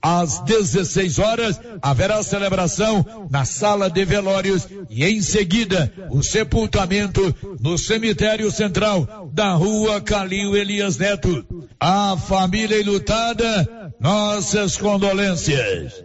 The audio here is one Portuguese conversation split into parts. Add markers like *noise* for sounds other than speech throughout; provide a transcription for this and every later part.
Às 16 horas, haverá celebração na sala de velórios e em seguida o sepultamento no cemitério central da rua Calil Elias Neto. A família enlutada, nossas condolências.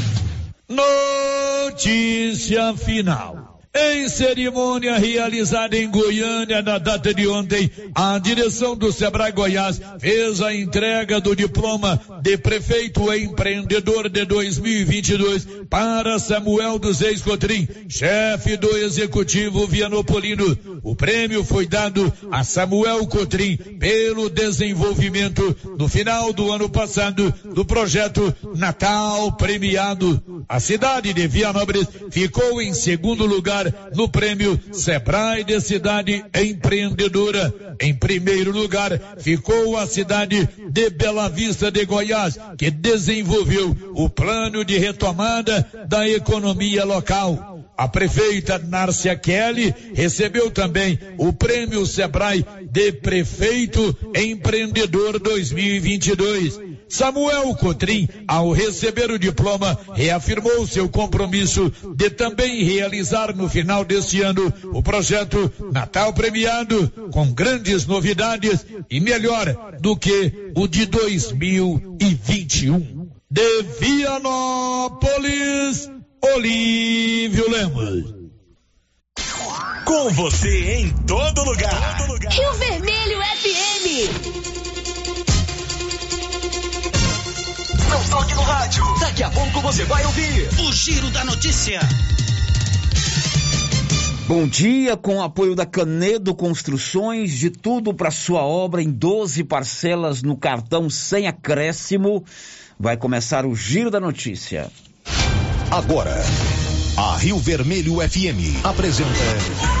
Notícia final. Em cerimônia realizada em Goiânia na data de ontem, a direção do Sebrae Goiás fez a entrega do diploma de prefeito empreendedor de 2022 para Samuel dos Reis Cotrim, chefe do executivo Vianopolino. O prêmio foi dado a Samuel Cotrim pelo desenvolvimento no final do ano passado do projeto Natal Premiado. A cidade de Vianópolis ficou em segundo lugar no prêmio Sebrae de Cidade Empreendedora. Em primeiro lugar ficou a cidade de Bela Vista de Goiás, que desenvolveu o plano de retomada da economia local. A prefeita Nárcia Kelly recebeu também o prêmio Sebrae de Prefeito Empreendedor 2022. Samuel Cotrim, ao receber o diploma, reafirmou seu compromisso de também realizar no final deste ano o projeto Natal Premiado, com grandes novidades e melhor do que o de 2021. De Vianópolis, Olívio Lemos. Com você em todo lugar. Todo lugar. Rio Vermelho FM. Toque no rádio. Daqui a pouco você vai ouvir o Giro da Notícia. Bom dia, com o apoio da Canedo Construções, de tudo para sua obra em 12 parcelas no cartão sem acréscimo. Vai começar o Giro da Notícia. Agora, a Rio Vermelho FM apresenta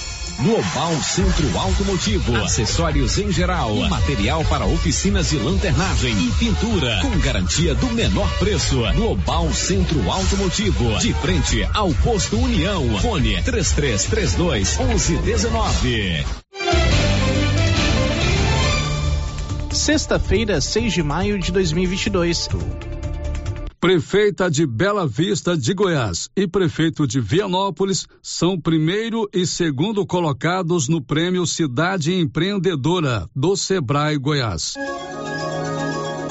Global Centro Automotivo, acessórios em geral, material para oficinas de lanternagem e pintura, com garantia do menor preço. Global Centro Automotivo, de frente ao posto União. Fone 3332 1119. Sexta-feira, 6 de maio de 2022. Prefeita de Bela Vista de Goiás e prefeito de Vianópolis são primeiro e segundo colocados no prêmio Cidade Empreendedora do Sebrae Goiás.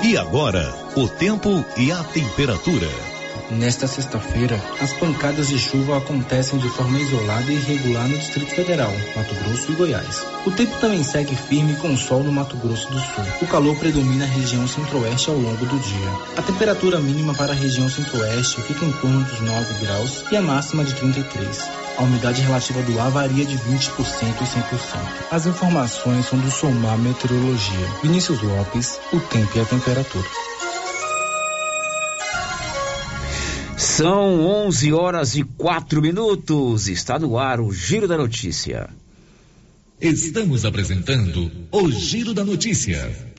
E agora, o tempo e a temperatura. Nesta sexta-feira, as pancadas de chuva acontecem de forma isolada e irregular no Distrito Federal, Mato Grosso e Goiás. O tempo também segue firme com sol no Mato Grosso do Sul. O calor predomina a região centro-oeste ao longo do dia. A temperatura mínima para a região centro-oeste fica em torno dos 9 graus e a máxima de 33. A umidade relativa do ar varia de 20% e 100%. As informações são do Somar Meteorologia. Vinícius Lopes, o tempo e a temperatura. São 11 horas e 4 minutos. Está no ar o Giro da Notícia. Estamos apresentando o Giro da Notícia.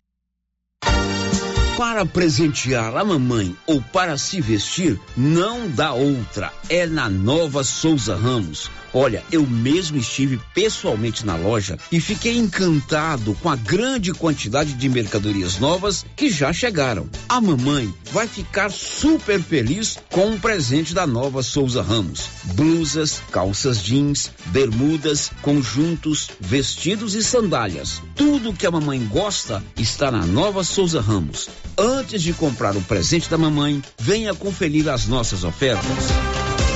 Para presentear a mamãe ou para se vestir, não dá outra. É na Nova Souza Ramos Olha, eu mesmo estive pessoalmente na loja e fiquei encantado com a grande quantidade de mercadorias novas que já chegaram. A mamãe vai ficar super feliz com o presente da nova Souza Ramos: blusas, calças jeans, bermudas, conjuntos, vestidos e sandálias. Tudo que a mamãe gosta está na nova Souza Ramos. Antes de comprar o presente da mamãe, venha conferir as nossas ofertas.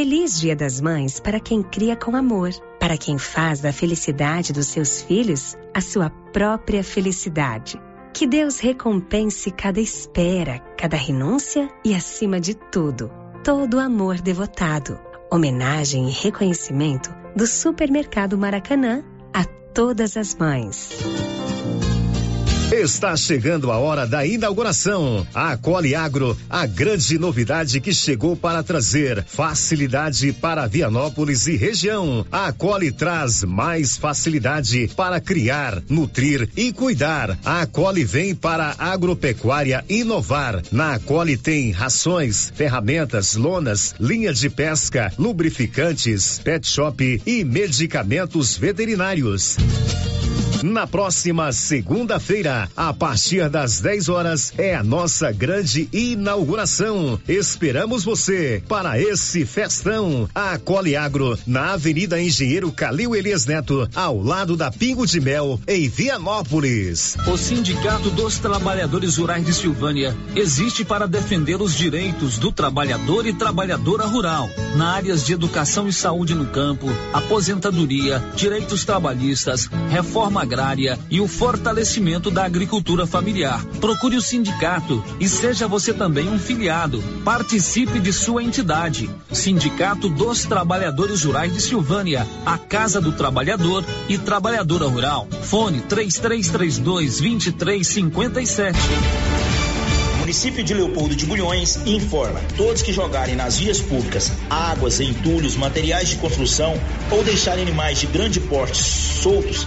Feliz Dia das Mães para quem cria com amor, para quem faz da felicidade dos seus filhos a sua própria felicidade. Que Deus recompense cada espera, cada renúncia e, acima de tudo, todo amor devotado. Homenagem e reconhecimento do Supermercado Maracanã a todas as mães. Está chegando a hora da inauguração. A Cole Agro, a grande novidade que chegou para trazer facilidade para Vianópolis e região. A Cole traz mais facilidade para criar, nutrir e cuidar. A Cole vem para agropecuária inovar. Na Cole tem rações, ferramentas, lonas, linha de pesca, lubrificantes, pet shop e medicamentos veterinários. Na próxima segunda-feira, a partir das 10 horas, é a nossa grande inauguração. Esperamos você para esse festão. A Cole Agro, na Avenida Engenheiro Calil Elias Neto, ao lado da Pingo de Mel, em Vianópolis. O Sindicato dos Trabalhadores Rurais de Silvânia existe para defender os direitos do trabalhador e trabalhadora rural, na áreas de educação e saúde no campo, aposentadoria, direitos trabalhistas, reforma agrária e o fortalecimento da agricultura familiar. Procure o sindicato e seja você também um filiado. Participe de sua entidade. Sindicato dos Trabalhadores Rurais de Silvânia, a Casa do Trabalhador e Trabalhadora Rural. Fone 3332 2357. município de Leopoldo de Bulhões informa: todos que jogarem nas vias públicas águas, entulhos, materiais de construção ou deixarem animais de grande porte soltos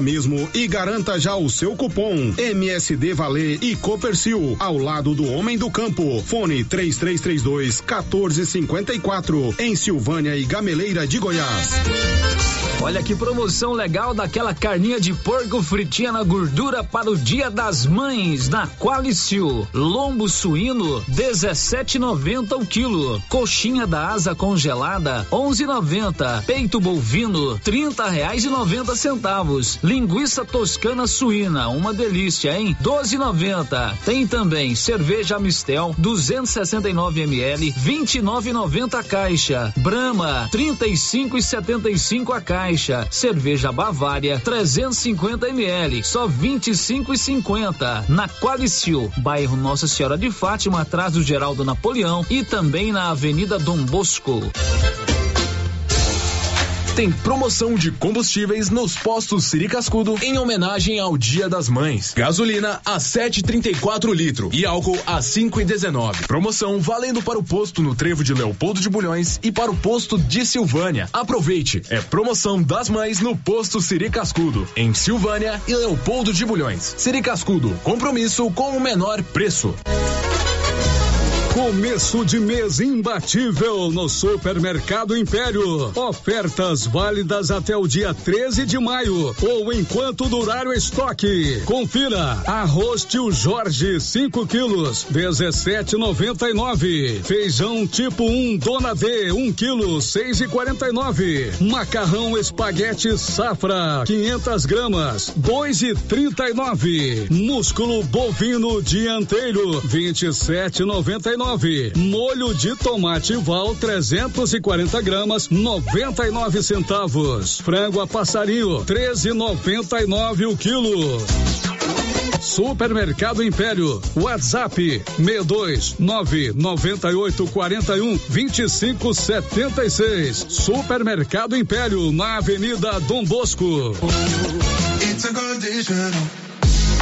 mesmo e garanta já o seu cupom MSD Valer e Copercil ao lado do Homem do Campo. Fone 3332 1454 em Silvânia e Gameleira de Goiás. Olha que promoção legal daquela carninha de porco fritinha na gordura para o Dia das Mães na Qualicil. Lombo suíno 17,90 o quilo. Coxinha da asa congelada 11,90. Peito bovino 30 reais e 90 centavos. Linguiça toscana suína, uma delícia, hein? 12,90. Tem também cerveja Mistel 269 ml, 29,90 a caixa. Brahma 35,75 a caixa. Cerveja Bavária 350 ml, só 25,50. Na Qualicil, bairro Nossa Senhora de Fátima, atrás do Geraldo Napoleão e também na Avenida Dom Bosco. Tem promoção de combustíveis nos postos Siri Cascudo em homenagem ao Dia das Mães. Gasolina a 7,34 litro e álcool a 5,19. Promoção valendo para o posto no Trevo de Leopoldo de Bulhões e para o posto de Silvânia. Aproveite, é promoção das mães no posto Siri Cascudo, em Silvânia e Leopoldo de Bulhões. Siri Cascudo, compromisso com o menor preço. Começo de mês imbatível no Supermercado Império. Ofertas válidas até o dia 13 de maio ou enquanto durar o estoque. Confira: arroz tio Jorge 5 quilos 17,99. Feijão tipo 1 um, Dona D 1 um quilo 6,49. Macarrão espaguete safra 500 gramas 2,39. Músculo bovino dianteiro 27,99 Molho de tomate Val 340 gramas 99 centavos. Frango a passarinho 13,99 o quilo. Supermercado Império. WhatsApp 62 998 41 25 76. Supermercado Império na Avenida Dom Bosco.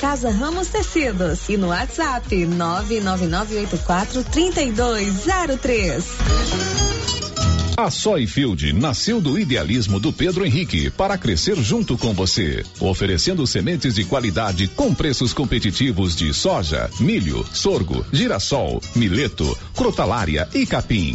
Casa Ramos Tecidos e no WhatsApp 99984 3203. A Soyfield nasceu do idealismo do Pedro Henrique para crescer junto com você, oferecendo sementes de qualidade com preços competitivos de soja, milho, sorgo, girassol, mileto, crotalária e capim.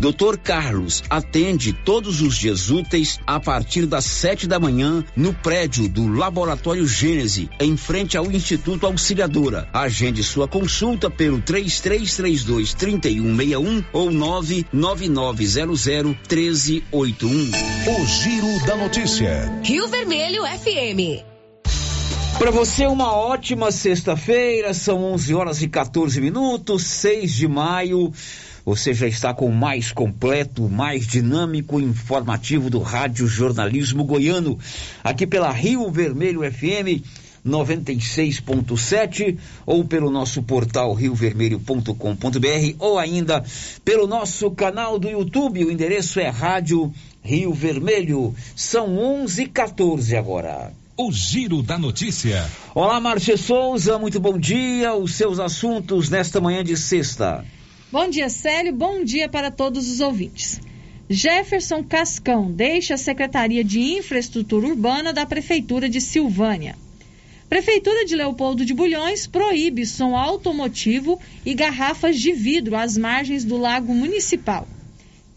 Doutor Carlos atende todos os dias úteis a partir das sete da manhã no prédio do Laboratório Gênese, em frente ao Instituto Auxiliadora. Agende sua consulta pelo 3332 3161 ou 99900 1381. O Giro da Notícia. Rio Vermelho FM. Para você, uma ótima sexta-feira, são 11 horas e 14 minutos, 6 de maio. Você já está com o mais completo, mais dinâmico e informativo do Rádio Jornalismo Goiano, aqui pela Rio Vermelho FM 96.7 ou pelo nosso portal riovermelho.com.br ou ainda pelo nosso canal do YouTube. O endereço é Rádio Rio Vermelho. São 11:14 agora. o Giro da Notícia. Olá, Márcia Souza, muito bom dia. Os seus assuntos nesta manhã de sexta. Bom dia, Célio. Bom dia para todos os ouvintes. Jefferson Cascão deixa a Secretaria de Infraestrutura Urbana da Prefeitura de Silvânia. Prefeitura de Leopoldo de Bulhões proíbe som automotivo e garrafas de vidro às margens do Lago Municipal.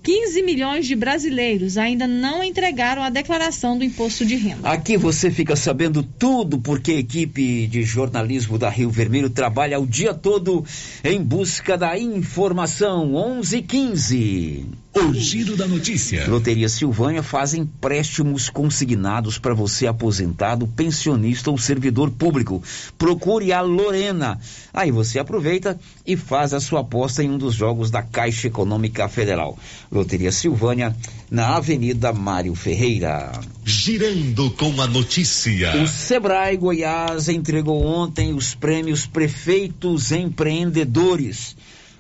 15 milhões de brasileiros ainda não entregaram a declaração do imposto de renda. Aqui você fica sabendo tudo porque a equipe de jornalismo da Rio Vermelho trabalha o dia todo em busca da informação. 11:15. O giro da notícia. Loteria Silvânia faz empréstimos consignados para você aposentado, pensionista ou servidor público. Procure a Lorena. Aí você aproveita e faz a sua aposta em um dos jogos da Caixa Econômica Federal. Loteria Silvânia, na Avenida Mário Ferreira. Girando com a notícia. O Sebrae Goiás entregou ontem os prêmios Prefeitos Empreendedores.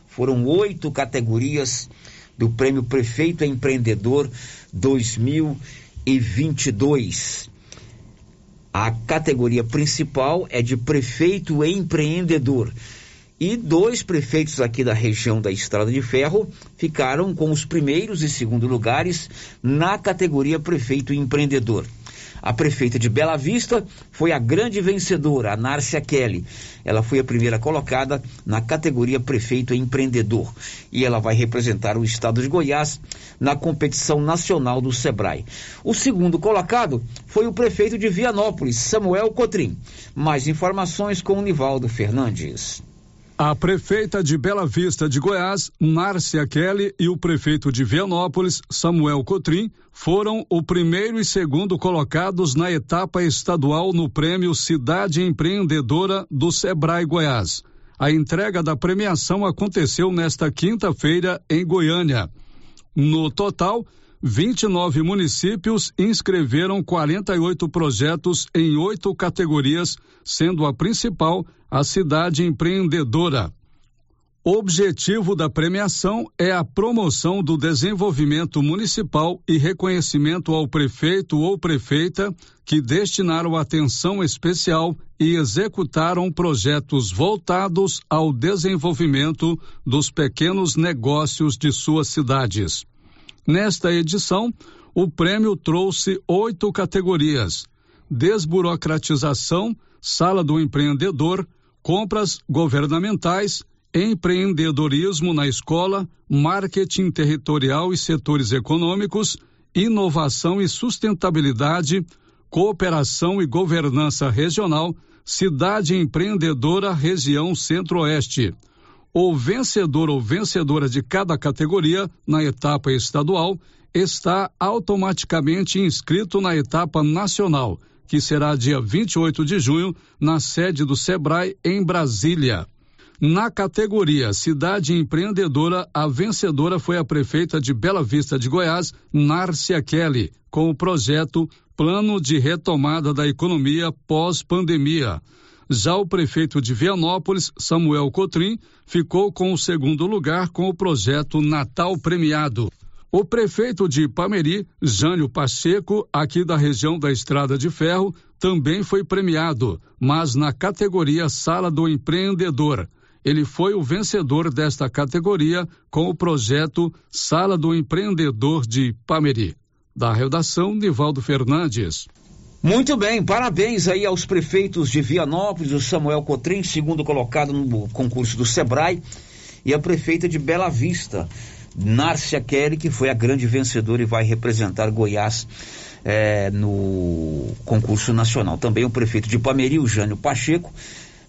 Foram oito categorias do Prêmio Prefeito Empreendedor 2022. A categoria principal é de prefeito empreendedor. E dois prefeitos aqui da região da Estrada de Ferro ficaram com os primeiros e segundo lugares na categoria prefeito empreendedor. A prefeita de Bela Vista foi a grande vencedora, a Nárcia Kelly. Ela foi a primeira colocada na categoria prefeito empreendedor e ela vai representar o estado de Goiás na competição nacional do Sebrae. O segundo colocado foi o prefeito de Vianópolis, Samuel Cotrim. Mais informações com o Nivaldo Fernandes. A prefeita de Bela Vista de Goiás, Nárcia Kelly, e o prefeito de Vianópolis, Samuel Cotrim, foram o primeiro e segundo colocados na etapa estadual no prêmio Cidade Empreendedora do Sebrae Goiás. A entrega da premiação aconteceu nesta quinta-feira em Goiânia. No total, 29 municípios inscreveram 48 projetos em oito categorias, sendo a principal a cidade empreendedora. O objetivo da premiação é a promoção do desenvolvimento municipal e reconhecimento ao prefeito ou prefeita que destinaram atenção especial e executaram projetos voltados ao desenvolvimento dos pequenos negócios de suas cidades. Nesta edição, o prêmio trouxe oito categorias: desburocratização, sala do empreendedor, compras governamentais, empreendedorismo na escola, marketing territorial e setores econômicos, inovação e sustentabilidade, cooperação e governança regional, cidade empreendedora região Centro-Oeste o vencedor ou vencedora de cada categoria na etapa estadual está automaticamente inscrito na etapa nacional, que será dia 28 de junho, na sede do Sebrae, em Brasília. Na categoria Cidade Empreendedora, a vencedora foi a prefeita de Bela Vista de Goiás, Nárcia Kelly, com o projeto Plano de Retomada da Economia Pós-Pandemia. Já o prefeito de Vianópolis, Samuel Cotrim, ficou com o segundo lugar com o projeto Natal Premiado. O prefeito de Pameri, Jânio Pacheco, aqui da região da Estrada de Ferro, também foi premiado, mas na categoria Sala do Empreendedor. Ele foi o vencedor desta categoria com o projeto Sala do Empreendedor de Pameri. Da redação, Nivaldo Fernandes. Muito bem, parabéns aí aos prefeitos de Vianópolis, o Samuel Cotrim, segundo colocado no concurso do Sebrae, e a prefeita de Bela Vista, Nárcia Kelly, que foi a grande vencedora e vai representar Goiás é, no concurso nacional. Também o prefeito de Pameri, o Jânio Pacheco,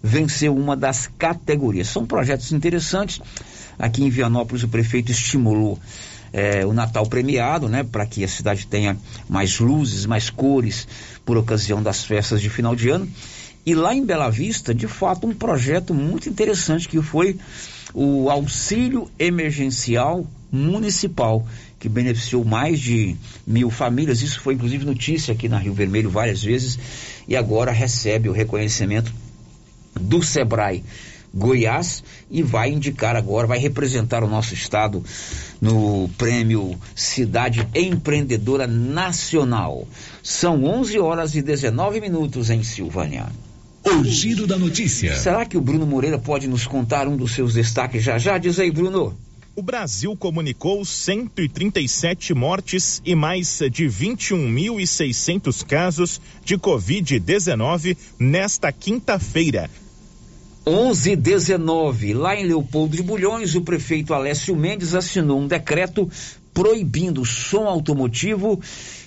venceu uma das categorias. São projetos interessantes. Aqui em Vianópolis o prefeito estimulou é, o Natal premiado, né, para que a cidade tenha mais luzes, mais cores por ocasião das festas de final de ano. E lá em Bela Vista, de fato, um projeto muito interessante que foi o auxílio emergencial municipal, que beneficiou mais de mil famílias. Isso foi inclusive notícia aqui na Rio Vermelho várias vezes e agora recebe o reconhecimento do SEBRAE Goiás e vai indicar agora, vai representar o nosso estado no prêmio Cidade Empreendedora Nacional. São 11 horas e 19 minutos em Silvânia. O giro da notícia. Será que o Bruno Moreira pode nos contar um dos seus destaques já já? Diz aí, Bruno. O Brasil comunicou 137 mortes e mais de 21.600 casos de Covid-19 nesta quinta-feira. 11:19 lá em Leopoldo de Bulhões, o prefeito Alessio Mendes assinou um decreto proibindo o som automotivo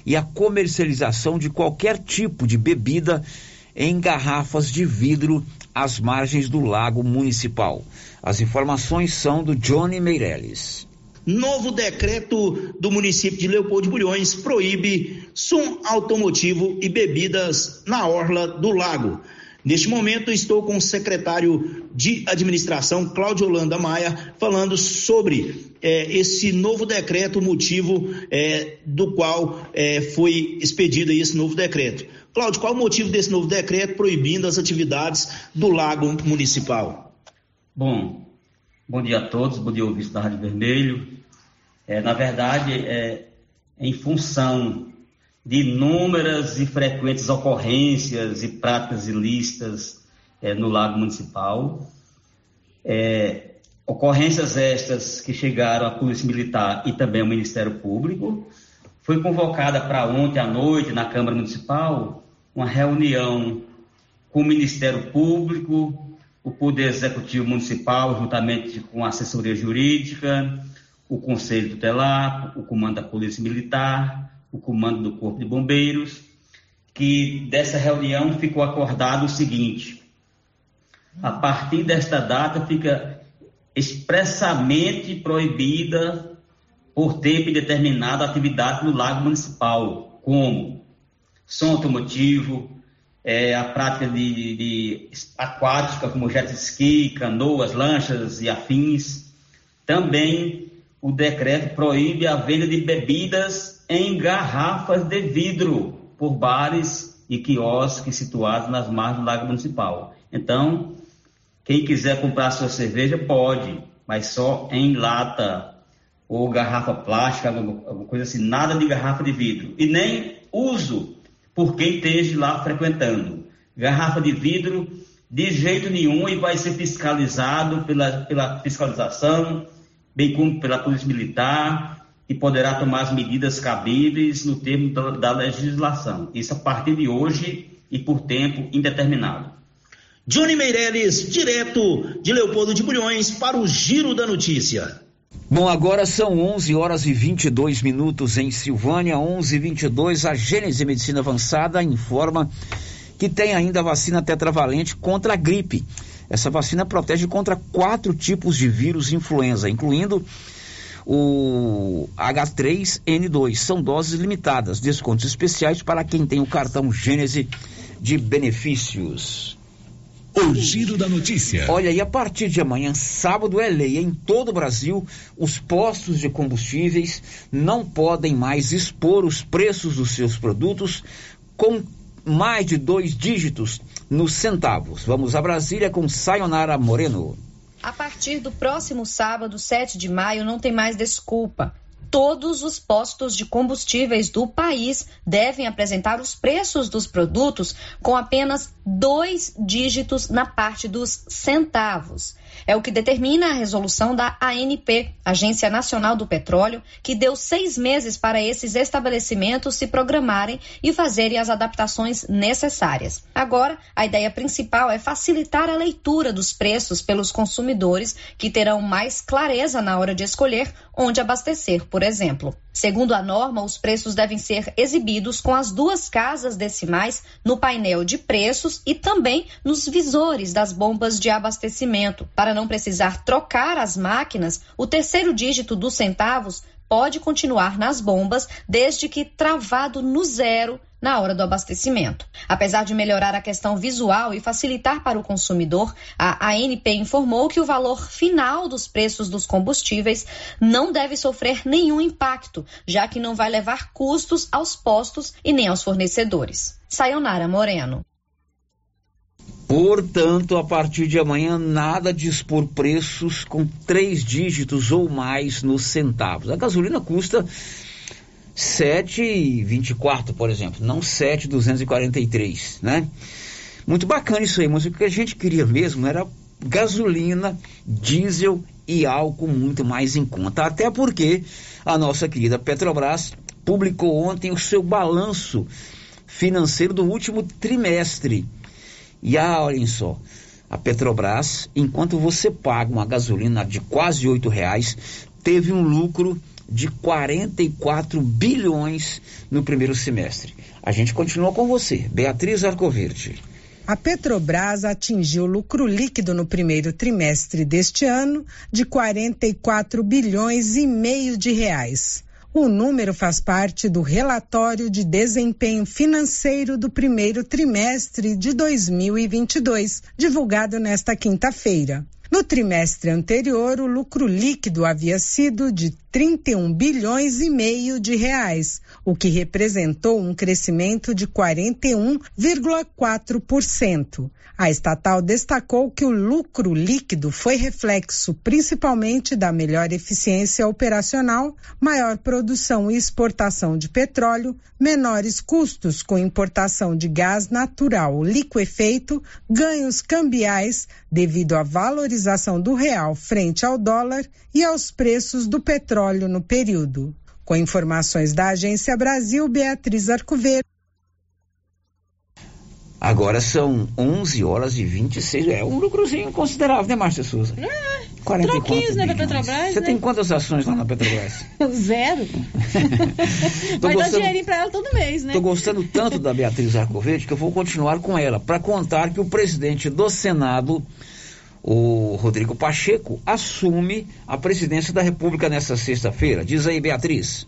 e a comercialização de qualquer tipo de bebida em garrafas de vidro às margens do lago municipal. As informações são do Johnny Meirelles. Novo decreto do município de Leopoldo de Bulhões proíbe som automotivo e bebidas na orla do lago. Neste momento, estou com o secretário de administração, Cláudio Holanda Maia, falando sobre é, esse novo decreto, o motivo é, do qual é, foi expedido esse novo decreto. Cláudio, qual o motivo desse novo decreto proibindo as atividades do Lago Municipal? Bom, bom dia a todos, bom dia ouvintes da Rádio Vermelho. É, na verdade, é, em função de inúmeras e frequentes ocorrências e práticas ilícitas é, no Lago Municipal. É, ocorrências estas que chegaram à Polícia Militar e também ao Ministério Público. Foi convocada para ontem à noite na Câmara Municipal uma reunião com o Ministério Público, o Poder Executivo Municipal, juntamente com a assessoria jurídica, o Conselho Tutelar, o Comando da Polícia Militar, o comando do Corpo de Bombeiros, que dessa reunião ficou acordado o seguinte: a partir desta data fica expressamente proibida por tempo indeterminado a atividade no lago municipal, como som automotivo, é, a prática de, de aquática, como jet ski, canoas, lanchas e afins. Também o decreto proíbe a venda de bebidas em garrafas de vidro por bares e quiosques situados nas margens do Lago Municipal. Então, quem quiser comprar sua cerveja pode, mas só em lata ou garrafa plástica, alguma coisa assim, nada de garrafa de vidro. E nem uso por quem esteja lá frequentando. Garrafa de vidro de jeito nenhum e vai ser fiscalizado pela, pela fiscalização, bem como pela Polícia Militar, e poderá tomar as medidas cabíveis no termo da, da legislação. Isso a partir de hoje e por tempo indeterminado. Johnny Meirelles, direto de Leopoldo de Bulhões, para o Giro da Notícia. Bom, agora são 11 horas e 22 minutos em Silvânia, 11 e 22 A Gênese Medicina Avançada informa que tem ainda a vacina tetravalente contra a gripe. Essa vacina protege contra quatro tipos de vírus influenza, incluindo o H3N2. São doses limitadas, descontos especiais para quem tem o cartão Gênese de benefícios. O giro da notícia. Olha, e a partir de amanhã, sábado, é lei em todo o Brasil, os postos de combustíveis não podem mais expor os preços dos seus produtos com mais de dois dígitos nos centavos. Vamos a Brasília com Sayonara Moreno. A partir do próximo sábado, 7 de maio, não tem mais desculpa. Todos os postos de combustíveis do país devem apresentar os preços dos produtos com apenas dois dígitos na parte dos centavos. É o que determina a resolução da ANP, Agência Nacional do Petróleo, que deu seis meses para esses estabelecimentos se programarem e fazerem as adaptações necessárias. Agora, a ideia principal é facilitar a leitura dos preços pelos consumidores, que terão mais clareza na hora de escolher onde abastecer, por exemplo. Segundo a norma, os preços devem ser exibidos com as duas casas decimais no painel de preços e também nos visores das bombas de abastecimento. Para não precisar trocar as máquinas, o terceiro dígito dos centavos pode continuar nas bombas desde que travado no zero na hora do abastecimento. Apesar de melhorar a questão visual e facilitar para o consumidor, a ANP informou que o valor final dos preços dos combustíveis não deve sofrer nenhum impacto, já que não vai levar custos aos postos e nem aos fornecedores. Sayonara Moreno. Portanto, a partir de amanhã, nada de expor preços com três dígitos ou mais nos centavos. A gasolina custa 7,24, por exemplo, não 7,243, né? Muito bacana isso aí, mas o que a gente queria mesmo era gasolina, diesel e álcool muito mais em conta. Até porque a nossa querida Petrobras publicou ontem o seu balanço financeiro do último trimestre. E ah, olhem só, a Petrobras, enquanto você paga uma gasolina de quase oito reais, teve um lucro de 44 bilhões no primeiro semestre. A gente continua com você, Beatriz Arcoverde. A Petrobras atingiu lucro líquido no primeiro trimestre deste ano de 44 bilhões e meio de reais. O número faz parte do relatório de desempenho financeiro do primeiro trimestre de 2022, divulgado nesta quinta-feira. No trimestre anterior, o lucro líquido havia sido de 31 bilhões e meio de reais, o que representou um crescimento de 41,4%. A estatal destacou que o lucro líquido foi reflexo principalmente da melhor eficiência operacional, maior produção e exportação de petróleo, menores custos com importação de gás natural liquefeito, ganhos cambiais devido à valorização do real frente ao dólar e aos preços do petróleo no período. Com informações da Agência Brasil, Beatriz Arcoverde. Agora são 11 horas e 26. É um lucrozinho considerável, né, Márcia Souza? É, 44 troquinhos, né, Petrobras. Você né? tem quantas ações lá na Petrobras? *laughs* Zero. *laughs* Vai gostando, dar dinheirinho pra ela todo mês, né? Tô gostando tanto da Beatriz Arcoverde que eu vou continuar com ela para contar que o presidente do Senado, o Rodrigo Pacheco, assume a presidência da República nesta sexta-feira. Diz aí, Beatriz.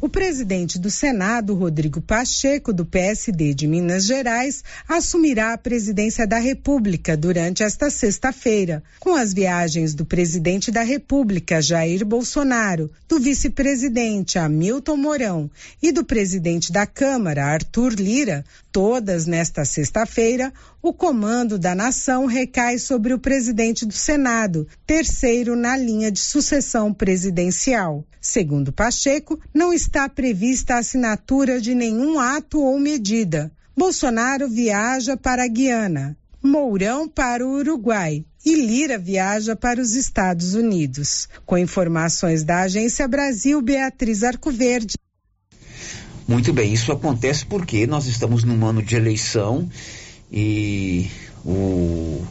O presidente do Senado, Rodrigo Pacheco, do PSD de Minas Gerais, assumirá a presidência da República durante esta sexta-feira, com as viagens do presidente da República, Jair Bolsonaro, do vice-presidente Hamilton Mourão e do presidente da Câmara, Arthur Lira, todas nesta sexta-feira, o comando da nação recai sobre o presidente do Senado, terceiro na linha de sucessão presidencial. Segundo Pacheco, não está prevista a assinatura de nenhum ato ou medida. Bolsonaro viaja para a Guiana, Mourão para o Uruguai e Lira viaja para os Estados Unidos. Com informações da Agência Brasil, Beatriz Arcoverde. Muito bem, isso acontece porque nós estamos num ano de eleição e o,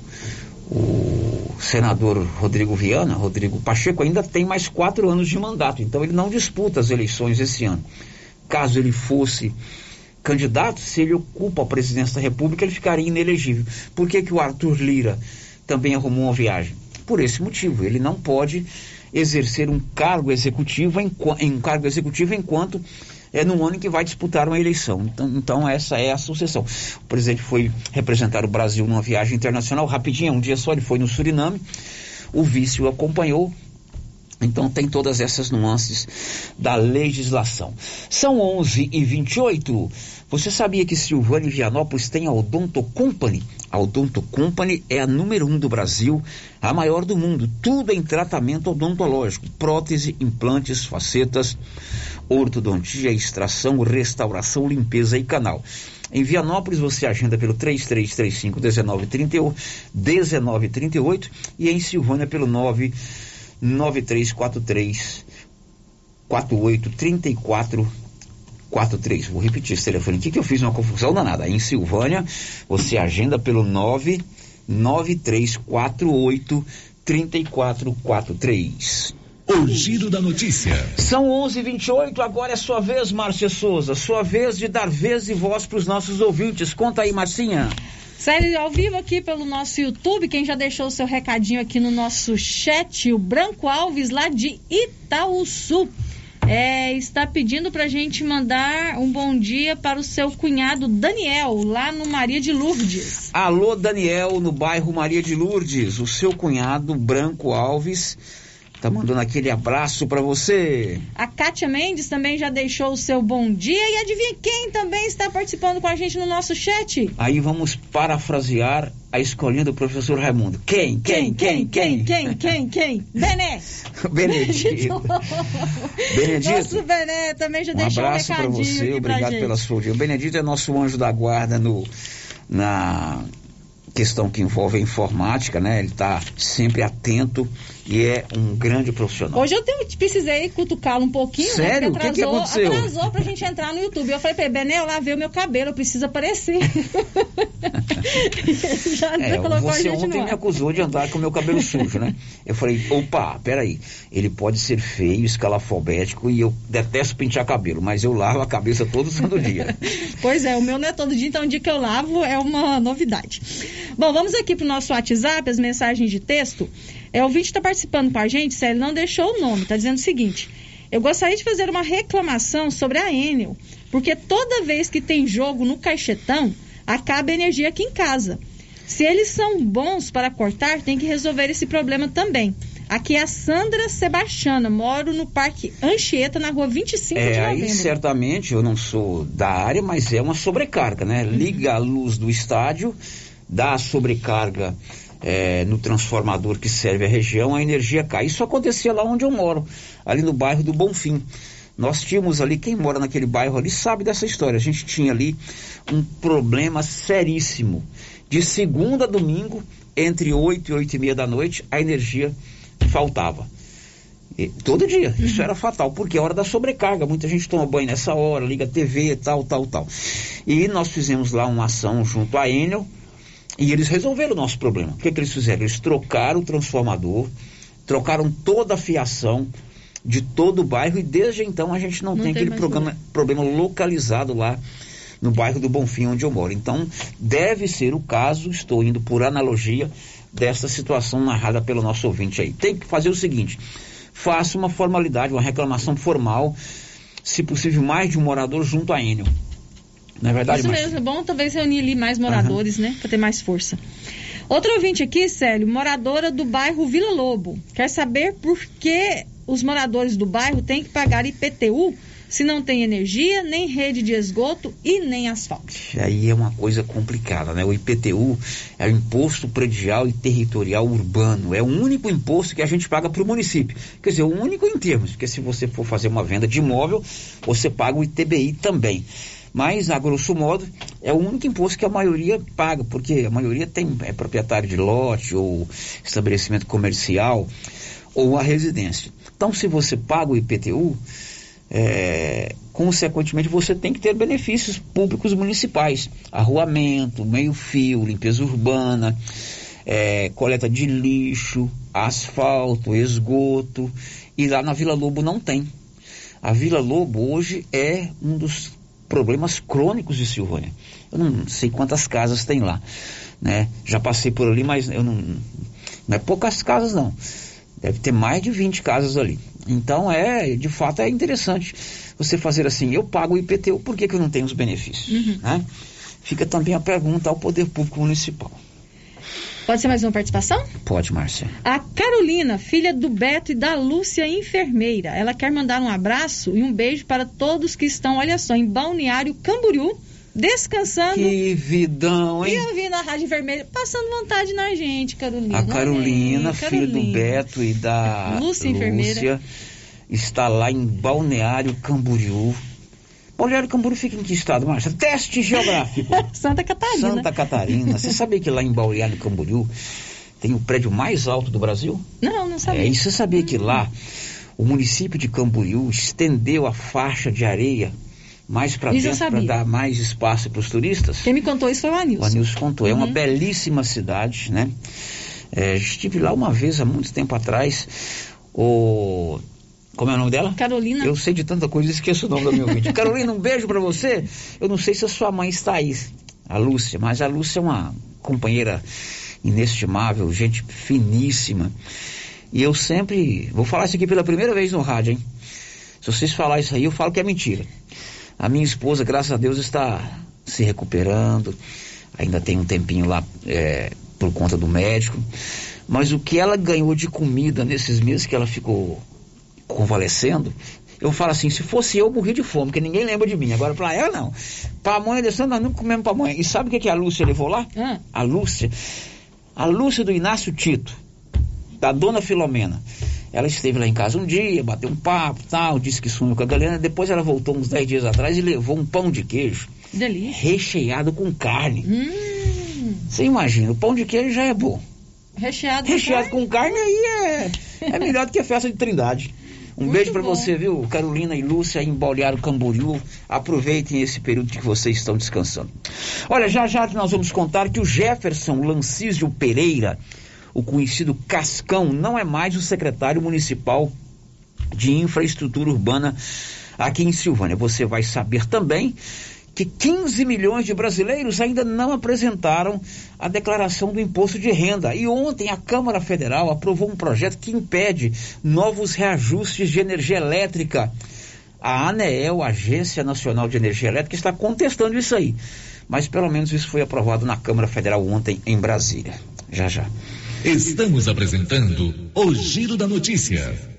o senador Rodrigo Viana, Rodrigo Pacheco, ainda tem mais quatro anos de mandato, então ele não disputa as eleições esse ano. Caso ele fosse candidato, se ele ocupa a presidência da República, ele ficaria inelegível. Por que, que o Arthur Lira também arrumou uma viagem? Por esse motivo, ele não pode exercer um cargo executivo em, um cargo executivo enquanto é no ano em que vai disputar uma eleição. Então, então, essa é a sucessão. O presidente foi representar o Brasil numa viagem internacional, rapidinho, um dia só, ele foi no Suriname, o vice o acompanhou, então tem todas essas nuances da legislação. São 11 e 28 Você sabia que Silvânia e Vianópolis tem a Odonto Company? A Odonto Company é a número um do Brasil, a maior do mundo. Tudo em tratamento odontológico: prótese, implantes, facetas, ortodontia, extração, restauração, limpeza e canal. Em Vianópolis você agenda pelo 3335 1938, 1938 e em Silvânia pelo 99343 4834 43. Vou repetir esse telefone aqui que eu fiz uma confusão danada. Em Silvânia, você agenda pelo 99348 3443. O giro da notícia. São 11:28. Agora é sua vez, Márcia Souza. Sua vez de dar vez e voz para os nossos ouvintes. Conta aí, Marcinha. Sério, ao vivo aqui pelo nosso YouTube, quem já deixou o seu recadinho aqui no nosso chat, o Branco Alves, lá de Itaúsu. É, está pedindo para a gente mandar um bom dia para o seu cunhado Daniel, lá no Maria de Lourdes. Alô, Daniel, no bairro Maria de Lourdes. O seu cunhado Branco Alves Tá mandando aquele abraço para você. A Kátia Mendes também já deixou o seu bom dia e adivinha quem também está participando com a gente no nosso chat? Aí vamos parafrasear a escolinha do professor Raimundo. Quem? Quem? Quem? Quem? Quem? Quem? Quem? *laughs* Bené. Benedito. *laughs* Benedito. Nosso Bené também já Um deixou um abraço para recadinho você, obrigado pela sua audiência. O Benedito é nosso anjo da guarda no, na questão que envolve a informática, né? Ele está sempre atento e é um grande profissional. Hoje eu tenho- precisei cutucá-lo um pouquinho, Sério? né? O que que Atrasou, aconteceu? atrasou pra gente entrar no YouTube. Eu falei pra ele, Bené, eu lavei o meu cabelo, eu preciso aparecer. *laughs* Já É, colocou a você ontem me acusou de andar com o meu cabelo sujo, né? Eu falei, opa, peraí, ele pode ser feio, escalafobético e eu detesto pentear cabelo, mas eu lavo a cabeça todo santo dia. *laughs* Pois é, o meu não é todo dia, então o dia que eu lavo é uma novidade. Bom, vamos aqui pro nosso WhatsApp, as mensagens de texto. É, o vídeo está participando com a gente, Célio, não deixou o nome, tá dizendo o seguinte. Eu gostaria de fazer uma reclamação sobre a Enel, porque toda vez que tem jogo no caixetão, acaba a energia aqui em casa. Se eles são bons para cortar, tem que resolver esse problema também. Aqui é a Sandra Sebastiana, moro no Parque Anchieta, na rua 25 de É, novembro. aí certamente eu não sou da área, mas é uma sobrecarga, né? Liga a luz do estádio, dá a sobrecarga é, no transformador que serve a região, a energia cai. Isso acontecia lá onde eu moro, ali no bairro do Bonfim. Nós tínhamos ali, quem mora naquele bairro ali sabe dessa história. A gente tinha ali um problema seríssimo. De segunda a domingo, entre 8 e 8 e meia da noite, a energia faltava. E todo dia. Isso era fatal, porque é hora da sobrecarga. Muita gente toma banho nessa hora, liga a TV, tal, tal, tal. E nós fizemos lá uma ação junto à Enel e eles resolveram o nosso problema. O que, que eles fizeram? Eles trocaram o transformador, trocaram toda a fiação de todo o bairro e desde então a gente não, Não tem tem aquele programa, problema localizado lá no bairro do Bonfim, onde eu moro. Então, deve ser o caso, estou indo por analogia, dessa situação narrada pelo nosso ouvinte aí. Tem que fazer o seguinte: faça uma formalidade, uma reclamação formal, se possível, mais de um morador junto à Enel. Não é verdade, Isso mesmo, é bom talvez reunir ali mais moradores, né? Pra ter mais força. Outro ouvinte aqui, Célio, moradora do bairro Vila Lobo. Quer saber por que os moradores do bairro têm que pagar IPTU se não tem energia, nem rede de esgoto e nem asfalto. Aí é uma coisa complicada, né? O IPTU é o Imposto Predial e Territorial Urbano. É o único imposto que a gente paga para o município. Quer dizer, o único em termos, porque se você for fazer uma venda de imóvel, você paga o ITBI também. Mas, a grosso modo, é o único imposto que a maioria paga, porque a maioria tem, é proprietário de lote ou estabelecimento comercial ou a residência. Então, se você paga o IPTU, é, consequentemente você tem que ter benefícios públicos municipais, arruamento, meio-fio, limpeza urbana, é, coleta de lixo, asfalto, esgoto, e lá na Vila Lobo não tem. A Vila Lobo hoje é um dos problemas crônicos de Silvânia. Eu não sei quantas casas tem lá, né? Já passei por ali, mas eu não, não é poucas casas não. Deve ter mais de 20 casas ali. Então é, de fato, é interessante você fazer assim, eu pago o IPTU, por que, que eu não tenho os benefícios? Né? Fica também a pergunta ao Poder Público Municipal. Pode ser mais uma participação? Pode, Márcia. A Carolina, filha do Beto e da Lúcia, enfermeira. Ela quer mandar um abraço e um beijo para todos que estão, olha só, em Balneário Camboriú, descansando. Que vidão, E hein? ouvindo a Rádio Vermelha, passando vontade na gente, Carolina. A Carolina, Ai, filha do. Beto e da Lúcia, enfermeira. está lá em Balneário Camboriú. Balneário Camboriú fica em que estado, Márcia? Teste geográfico. *laughs* Santa Catarina. Santa Catarina. Você sabia que lá em Balneário Camboriú tem o prédio mais alto do Brasil? Não, não sabia. É, e você sabia que lá o município de Camboriú estendeu a faixa de areia mais para dentro para dar mais espaço para os turistas? Quem me contou isso foi o Anilson. O Anilson contou. É uma Uhum. belíssima cidade, né? É, estive lá uma vez há muito tempo atrás. O. Como é o nome dela? Carolina. Eu sei de tanta coisa, esqueço o nome do meu vídeo. *laughs* Carolina, um beijo pra você. Eu não sei se a sua mãe está aí, a Lúcia, mas a Lúcia é uma companheira inestimável, gente finíssima. E eu sempre. Vou falar isso aqui pela primeira vez no rádio, hein? Se vocês falarem isso aí, eu falo que é mentira. A minha esposa, graças a Deus, está se recuperando. Ainda tem um tempinho lá é, por conta do médico. Mas o que ela ganhou de comida nesses meses que ela ficou convalescendo, eu falo assim, se fosse eu, morri de fome, porque ninguém lembra de mim. Agora, pra ela, não. Pamonha desse nós não comemos pamonha. E sabe o que, que a Lúcia levou lá? Hum. A Lúcia. A Lúcia do Inácio Tito, da dona Filomena. Ela esteve lá em casa um dia, bateu um papo tal, disse que sumiu com a Galena. Depois ela voltou uns 10 dias atrás e levou um pão de queijo. Delícia. Recheado com carne. Hum. Você imagina, o pão de queijo já é bom. Recheado, Recheado com carne aí é, é melhor do que a festa de Trindade. Um Muito beijo para você, viu? Carolina e Lúcia em Balneário Camboriú. Aproveitem esse período que vocês estão descansando. Olha, já já nós vamos contar que o Jefferson Lancísio Pereira, o conhecido Cascão, não é mais o secretário municipal de infraestrutura urbana aqui em Silvânia. Você vai saber também que 15 milhões de brasileiros ainda não apresentaram a declaração do imposto de renda. E ontem a Câmara Federal aprovou um projeto que impede novos reajustes de energia elétrica. A ANEEL, Agência Nacional de Energia Elétrica, está contestando isso aí. Mas pelo menos isso foi aprovado na Câmara Federal ontem em Brasília. Já já. Estamos apresentando o Giro da Notícia.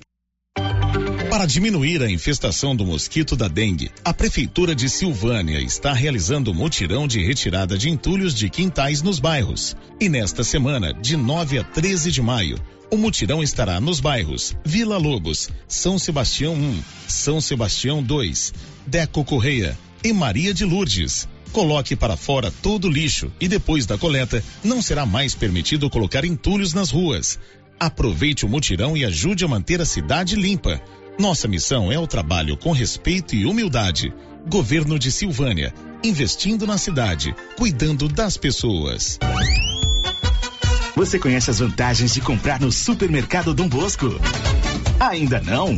Para diminuir a infestação do mosquito da dengue, a Prefeitura de Silvânia está realizando mutirão de retirada de entulhos de quintais nos bairros. E nesta semana, de 9 a 13 de maio, o mutirão estará nos bairros Vila Lobos, São Sebastião 1, São Sebastião 2, Deco Correia e Maria de Lourdes. Coloque para fora todo o lixo e depois da coleta não será mais permitido colocar entulhos nas ruas. Aproveite o mutirão e ajude a manter a cidade limpa. Nossa missão é o trabalho com respeito e humildade. Governo de Silvânia, investindo na cidade, cuidando das pessoas. Você conhece as vantagens de comprar no Supermercado Dom Bosco? Ainda não?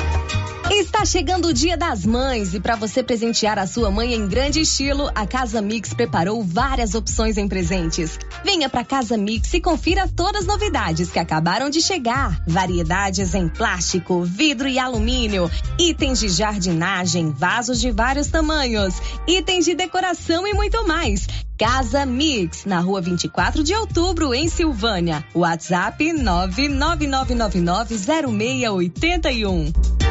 Está chegando o Dia das Mães e para você presentear a sua mãe em grande estilo, a Casa Mix preparou várias opções em presentes. Venha para Casa Mix e confira todas as novidades que acabaram de chegar. Variedades em plástico, vidro e alumínio, itens de jardinagem, vasos de vários tamanhos, itens de decoração e muito mais. Casa Mix, na rua 24 de outubro, em Silvânia. WhatsApp 999990681.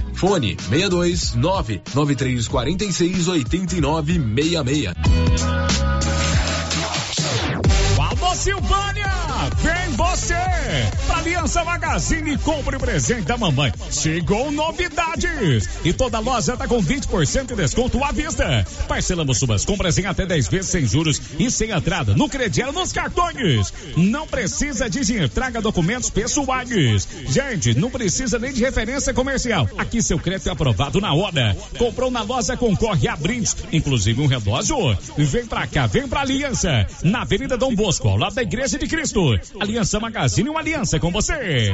Fone 62 99346 8966. Silvânia, vem você! Pra Aliança Magazine, compre o presente da mamãe. Chegou novidades! E toda loja tá com 20% de desconto à vista. Parcelamos suas compras em até 10 vezes sem juros e sem entrada no crediário nos cartões. Não precisa de dinheiro, traga documentos pessoais. Gente, não precisa nem de referência comercial. Aqui seu crédito é aprovado na hora. Comprou na loja, concorre a brindes, inclusive um relógio. Vem pra cá, vem pra Aliança, na Avenida Dom Bosco, ao lado da Igreja de Cristo. Aliança Magazine, uma aliança com você.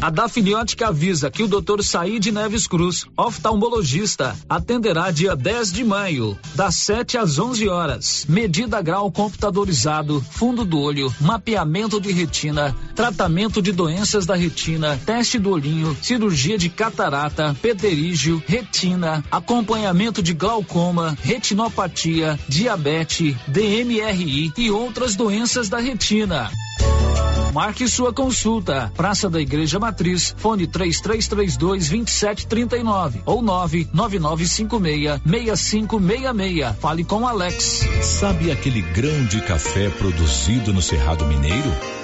A Dafniótica avisa que o Dr. Said Neves Cruz, oftalmologista, atenderá dia 10 de maio, das 7 às 11 horas. Medida grau computadorizado, fundo do olho, mapeamento de retina, tratamento de doenças da retina, teste do olhinho, cirurgia de catarata, pterígio, retina, acompanhamento de glaucoma, retinopatia, diabetes, DMRI e outras doenças da retina. Marque sua consulta. Praça da Igreja Matriz, fone 3332 2739 ou 99956 6566. Fale com Alex. Sabe aquele grão de café produzido no Cerrado Mineiro?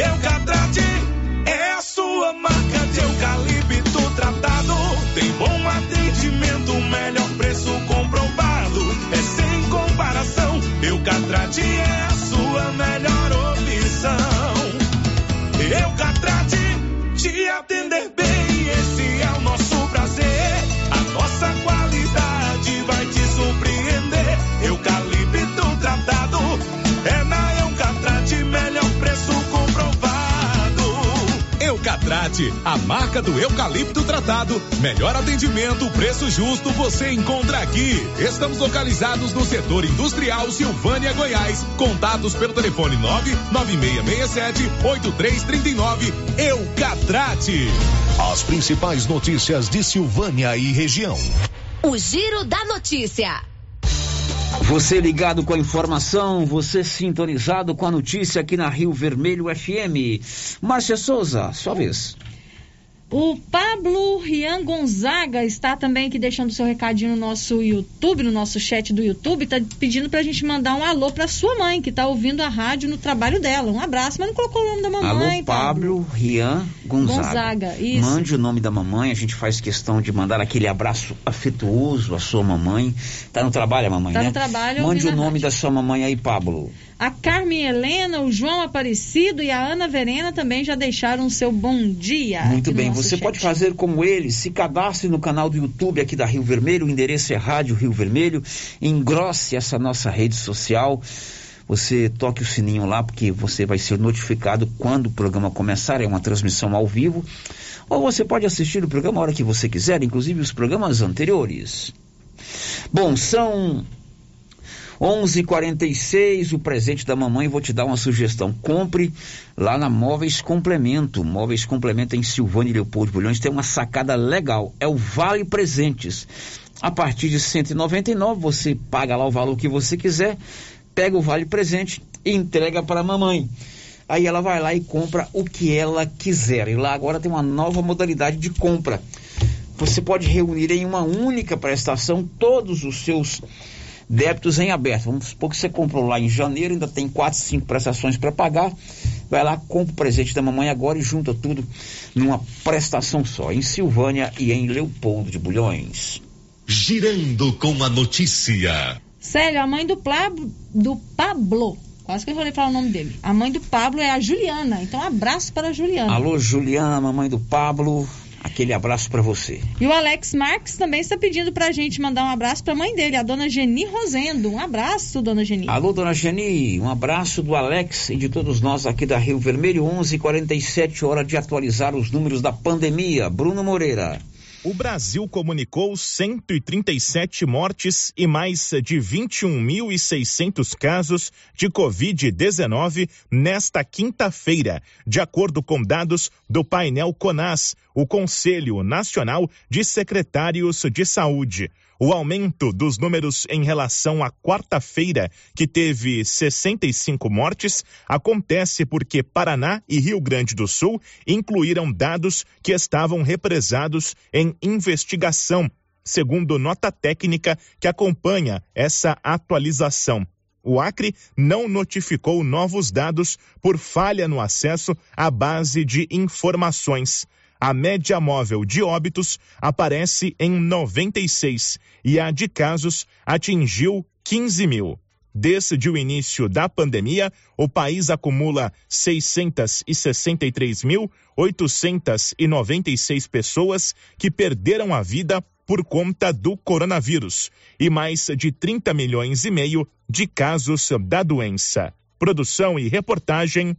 Eucatrate Eucatrate, a marca do eucalipto tratado. Melhor atendimento, preço justo, você encontra aqui. Estamos localizados no setor industrial Silvânia, Goiás. Contatos pelo telefone 99667 8339. Eucatrate. As principais notícias de Silvânia e região. O Giro da Notícia. Você ligado com a informação, você sintonizado com a notícia aqui na Rio Vermelho FM. Márcia Souza, sua vez. O Pablo Rian Gonzaga está também aqui deixando seu recadinho no nosso YouTube, no nosso chat do YouTube, está pedindo para a gente mandar um alô para sua mãe, que está ouvindo a rádio no trabalho dela. Um abraço, mas não colocou o nome da mamãe. Alô, Pablo, Rian Gonzaga. Gonzaga, isso. Mande o nome da mamãe, a gente faz questão de mandar aquele abraço afetuoso à sua mamãe. Tá no trabalho a mamãe, Tá né? no trabalho, Mande o nome da sua mamãe aí, Pablo. A Carmen Helena, o João Aparecido e a Ana Verena também já deixaram o seu bom dia. Muito no bem, você chat. pode fazer como eles, se cadastre no canal do YouTube aqui da Rio Vermelho, o endereço é Rádio Rio Vermelho, engrosse essa nossa rede social, você toque o sininho lá, porque você vai ser notificado quando o programa começar, é uma transmissão ao vivo, ou você pode assistir o programa a hora que você quiser, inclusive os programas anteriores. Bom, são 11:46 o presente da mamãe. Vou te dar uma sugestão. Compre lá na Móveis Complemento. Móveis Complemento em Silvânia e Leopoldo Bulhões tem uma sacada legal. É o Vale Presentes. A partir de 199 você paga lá o valor que você quiser, pega o Vale Presente e entrega para a mamãe. Aí ela vai lá e compra o que ela quiser. E lá agora tem uma nova modalidade de compra. Você pode reunir em uma única prestação todos os seus débitos em aberto. Vamos supor que você comprou lá em janeiro, ainda tem quatro, cinco prestações para pagar. Vai lá, compra o presente da mamãe agora e junta tudo numa prestação só, em Silvânia e em Leopoldo de Bulhões. Girando com a notícia. Célio, a mãe do, Pablo, do Pablo, quase que eu falei falar o nome dele. A mãe do Pablo é a Juliana, então abraço para a Juliana. Alô, Juliana, mamãe do Pablo, aquele abraço para você. E o Alex Marques também está pedindo pra gente mandar um abraço pra mãe dele, a dona Geni Rosendo. Um abraço, dona Geni. Alô, dona Geni, um abraço do Alex e de todos nós aqui da Rio Vermelho, 11:47 hora de atualizar os números da pandemia. Bruno Moreira. O Brasil comunicou 137 mortes e mais de 21.600 casos de Covid-19 nesta quinta-feira, de acordo com dados do painel CONAS, o Conselho Nacional de Secretários de Saúde. O aumento dos números em relação à quarta-feira, que teve 65 mortes, acontece porque Paraná e Rio Grande do Sul incluíram dados que estavam represados em investigação, segundo nota técnica que acompanha essa atualização. o Acre não notificou novos dados por falha no acesso à base de informações. A média móvel de óbitos aparece em 96 e a de casos atingiu 15 mil. Desde o início da pandemia, o país acumula 663.896 pessoas que perderam a vida por conta do coronavírus e mais de 30 milhões e meio de casos da doença. Produção e reportagem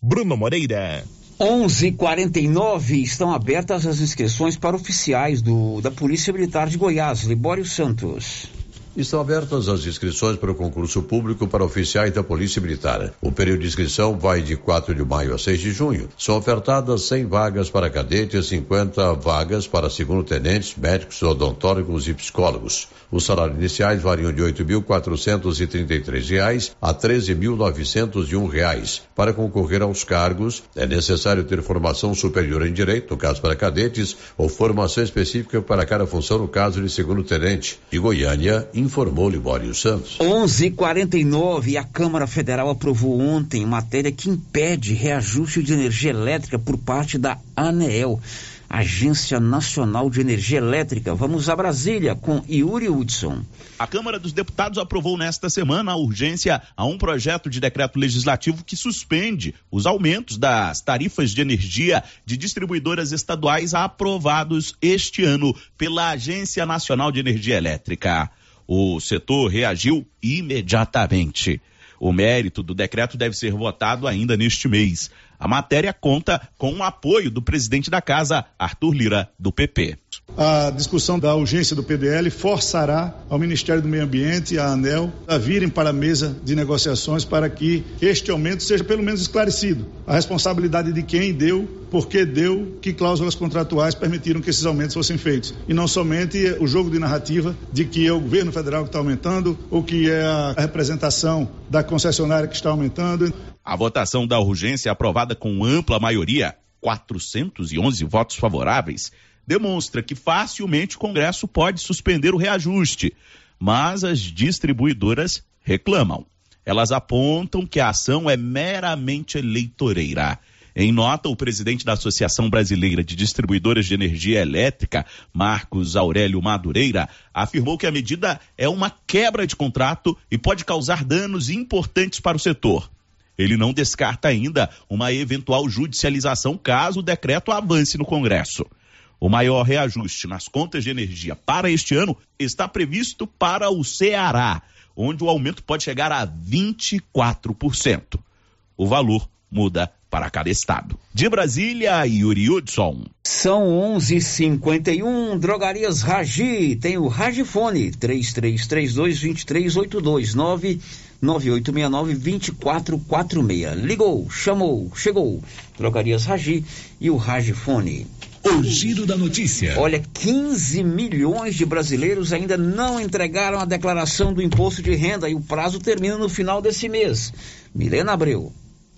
Bruno Moreira. 11:49 estão abertas as inscrições para oficiais do, da Polícia Militar de Goiás, Libório Santos. Estão abertas as inscrições para o concurso público para oficiais da Polícia Militar. O período de inscrição vai de 4 de maio a 6 de junho. São ofertadas 100 vagas para cadetes, 50 vagas para segundo-tenentes, médicos, odontólogos e psicólogos. Os salários iniciais variam de R$ 8.433 a 13.901 reais. Para concorrer aos cargos, é necessário ter formação superior em direito, no caso para cadetes, ou formação específica para cada função, no caso de segundo-tenente. De Goiânia, informou Libório Santos. 11:49 a Câmara Federal aprovou ontem matéria que impede reajuste de energia elétrica por parte da ANEEL. Agência Nacional de Energia Elétrica. Vamos a Brasília com Yuri Hudson. A Câmara dos Deputados aprovou nesta semana a urgência a um projeto de decreto legislativo que suspende os aumentos das tarifas de energia de distribuidoras estaduais aprovados este ano pela Agência Nacional de Energia Elétrica. O setor reagiu imediatamente. O mérito do decreto deve ser votado ainda neste mês. A matéria conta com o apoio do presidente da casa, Arthur Lira, do PP. A discussão da urgência do PDL forçará ao Ministério do Meio Ambiente e à ANEL a virem para a mesa de negociações para que este aumento seja pelo menos esclarecido. A responsabilidade de quem deu, por que deu, que cláusulas contratuais permitiram que esses aumentos fossem feitos. E não somente o jogo de narrativa de que é o governo federal que está aumentando ou que é a representação da concessionária que está aumentando. A votação da urgência aprovada com ampla maioria, 411 votos favoráveis, demonstra que facilmente o Congresso pode suspender o reajuste, mas as distribuidoras reclamam. Elas apontam que a ação é meramente eleitoreira. Em nota, o presidente da Associação Brasileira de Distribuidoras de Energia Elétrica, Marcos Aurélio Madureira, afirmou que a medida é uma quebra de contrato e pode causar danos importantes para o setor. Ele não descarta ainda uma eventual judicialização caso o decreto avance no Congresso. O maior reajuste nas contas de energia para este ano está previsto para o Ceará, onde o aumento pode chegar a 24%. O valor muda para cada estado. De Brasília, Yuri Hudson. São 11:51. Drogarias Ragi tem o Ragifone 3332 2382 Ligou, chamou, chegou. Drogarias Ragi e o Ragifone. O giro da notícia. Olha, 15 milhões de brasileiros ainda não entregaram a declaração do imposto de renda e o prazo termina no final desse mês. Milena Abreu.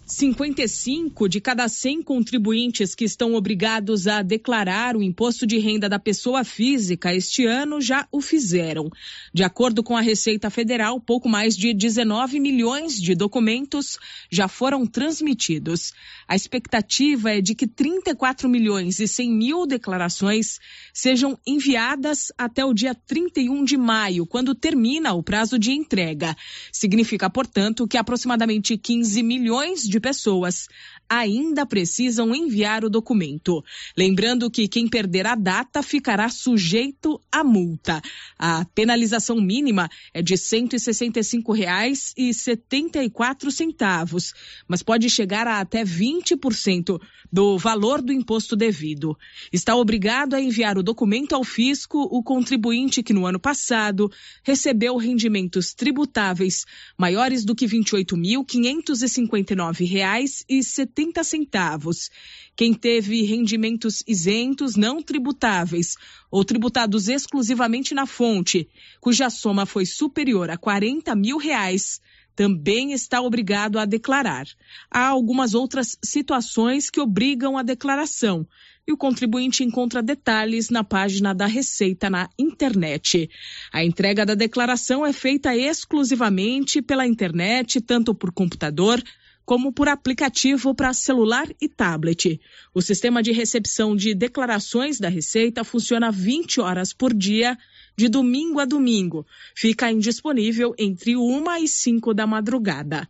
55 de cada 100 contribuintes que estão obrigados a declarar o imposto de renda da pessoa física este ano já o fizeram. De acordo com a Receita Federal, pouco mais de 19 milhões de documentos já foram transmitidos. A expectativa é de que 34 milhões e 100 mil declarações sejam enviadas até o dia 31 de maio, quando termina o prazo de entrega. Significa, portanto, que aproximadamente 15 milhões de de pessoas ainda precisam enviar o documento. Lembrando que quem perder a data ficará sujeito à multa. A penalização mínima é de R$ 165,74, mas pode chegar a até 20% do valor do imposto devido. Está obrigado a enviar o documento ao fisco o contribuinte que no ano passado recebeu rendimentos tributáveis maiores do que R$ 28.559,70 70 centavos. Quem teve rendimentos isentos não tributáveis ou tributados exclusivamente na fonte, cuja soma foi superior a 40 mil reais, também está obrigado a declarar. Há algumas outras situações que obrigam a declaração e o contribuinte encontra detalhes na página da Receita na internet. A entrega da declaração é feita exclusivamente pela internet, tanto por computador como por aplicativo para celular e tablet. O sistema de recepção de declarações da Receita funciona 20 horas por dia de domingo a domingo. Fica indisponível entre uma e cinco da madrugada.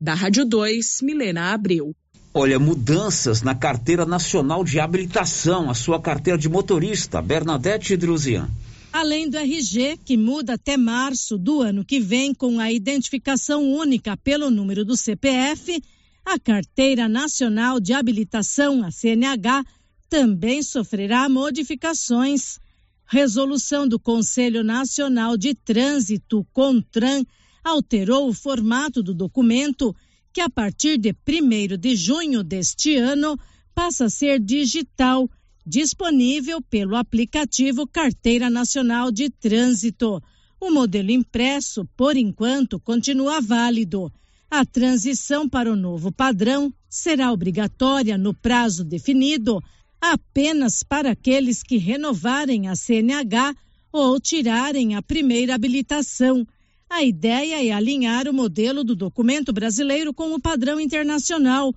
Da Rádio 2, Milena Abreu. Olha, mudanças na carteira nacional de habilitação, a sua carteira de motorista, Bernadette Druzian. Além do RG, que muda até março do ano que vem com a identificação única pelo número do CPF, a Carteira Nacional de Habilitação, a CNH, também sofrerá modificações. Resolução do Conselho Nacional de Trânsito, CONTRAN, alterou o formato do documento, que a partir de 1 de junho deste ano passa a ser digital, disponível pelo aplicativo Carteira Nacional de Trânsito. O modelo impresso, por enquanto, continua válido. A transição para o novo padrão será obrigatória no prazo definido apenas para aqueles que renovarem a CNH ou tirarem a primeira habilitação. A ideia é alinhar o modelo do documento brasileiro com o padrão internacional,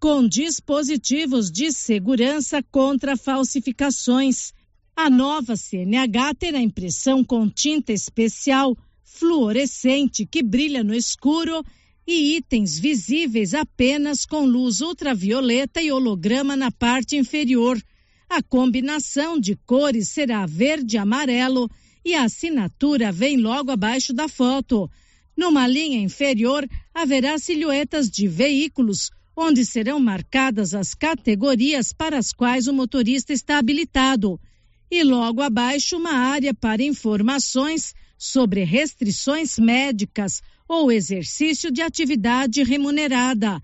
com dispositivos de segurança contra falsificações. A nova CNH terá impressão com tinta especial fluorescente que brilha no escuro e itens visíveis apenas com luz ultravioleta e holograma na parte inferior. A combinação de cores será verde e amarelo e a assinatura vem logo abaixo da foto. Numa linha inferior haverá silhuetas de veículos, onde serão marcadas as categorias para as quais o motorista está habilitado. E logo abaixo uma área para informações sobre restrições médicas ou exercício de atividade remunerada.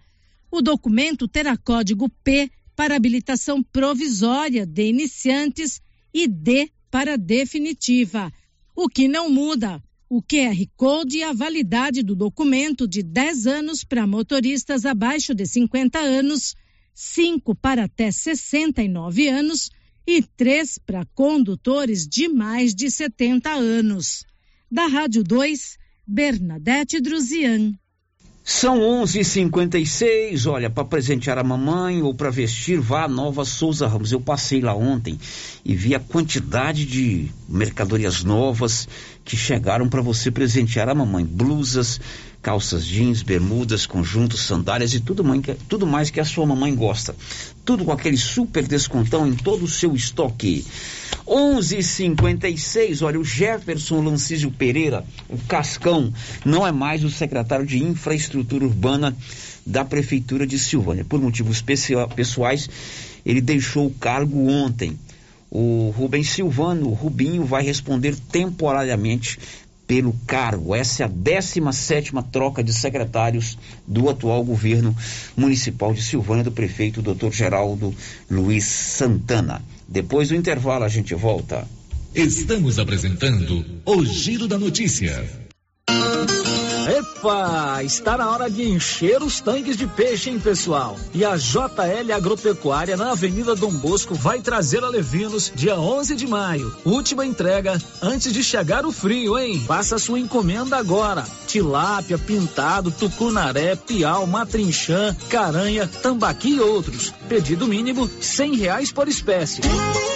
O documento terá código P para habilitação provisória de iniciantes e D para definitiva. O que não muda, o QR Code e a validade do documento de 10 anos para motoristas abaixo de 50 anos, 5 para até 69 anos e 3 para condutores de mais de 70 anos. Da Rádio 2, Bernadette Druzian. São 11:56. Olha, para presentear a mamãe ou para vestir, vá a Nova Souza Ramos. Eu passei lá ontem e vi a quantidade de mercadorias novas que chegaram para você presentear a mamãe. Blusas, calças jeans, bermudas, conjuntos, sandálias e tudo mais, tudo mais que a sua mamãe gosta. Tudo com aquele super descontão em todo o seu estoque. 11:56. Olha, o Jefferson Lancísio Pereira, o Cascão, não é mais o secretário de Infraestrutura Urbana da Prefeitura de Silvânia. Por motivos pessoais, ele deixou o cargo ontem. O Rubens Silvano, o Rubinho, vai responder temporariamente pelo cargo. Essa é a 17 troca de secretários do atual governo municipal de Silvânia, do prefeito Dr. Geraldo Luiz Santana. Depois do intervalo a gente volta. Estamos apresentando o Giro da Notícia. Epa, está na hora de encher os tanques de peixe, hein, pessoal? E a JL Agropecuária na Avenida Dom Bosco vai trazer a Levinos dia 11 de maio. Última entrega antes de chegar o frio, hein? Faça sua encomenda agora. Tilápia, pintado, tucunaré, piau, matrinchã, caranha, tambaqui e outros. Pedido mínimo cem reais por espécie.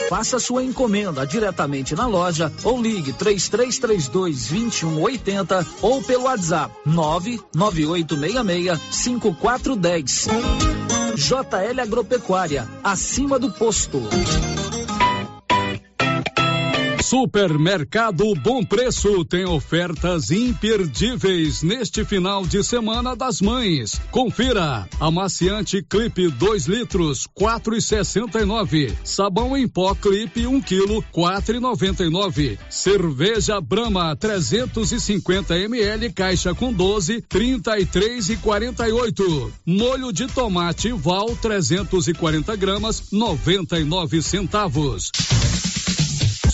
Faça sua encomenda diretamente na loja ou ligue 3332 2180 ou pelo WhatsApp 99866 5410. JL Agropecuária, acima do posto. Supermercado Bom Preço tem ofertas imperdíveis neste final de semana das mães. Confira: amaciante Clipe 2 litros, quatro e sessenta e nove. Sabão em pó Clipe 1 um quilo, quatro e noventa e nove. Cerveja Brahma 350 ml, caixa com 12, trinta e três e quarenta e oito. Molho de tomate Val 340 gramas, noventa e nove centavos.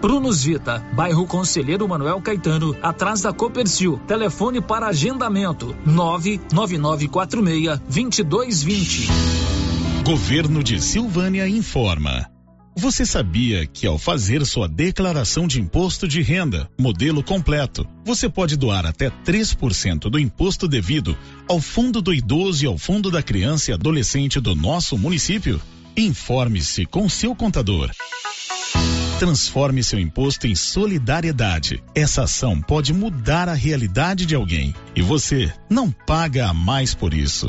Brunos Vita, bairro Conselheiro Manuel Caetano, atrás da Copercil. Telefone para agendamento: 99946 2220. Governo de Silvânia informa. Você sabia que ao fazer sua declaração de imposto de renda, modelo completo, você pode doar até 3% do imposto devido ao Fundo do Idoso e ao Fundo da Criança e Adolescente do nosso município? Informe-se com seu contador. Transforme seu imposto em solidariedade. Essa ação pode mudar a realidade de alguém e você não paga a mais por isso.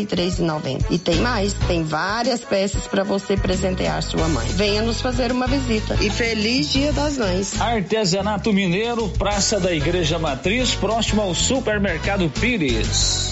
93,90. E tem mais, tem várias peças para você presentear sua mãe. Venha nos fazer uma visita e feliz Dia das Mães. Artesanato Mineiro, Praça da Igreja Matriz, próximo ao Supermercado Pires.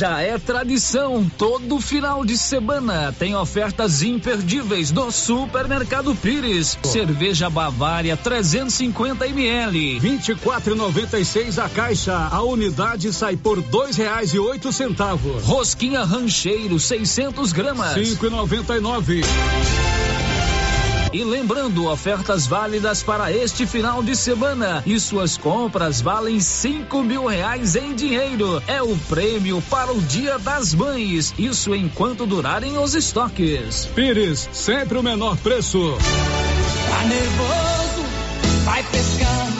Já é tradição, todo final de semana tem ofertas imperdíveis no Supermercado Pires. Cerveja Bavária 350 ml, 24,96 a caixa. A unidade sai por dois reais e oito centavos. Rosquinha Rancheiro 600 gramas, 5,99. E lembrando, ofertas válidas para este final de semana. E suas compras valem cinco mil reais em dinheiro. É o prêmio para o Dia das Mães. Isso enquanto durarem os estoques. Pires, sempre o menor preço. Tá nervoso? Vai pescar.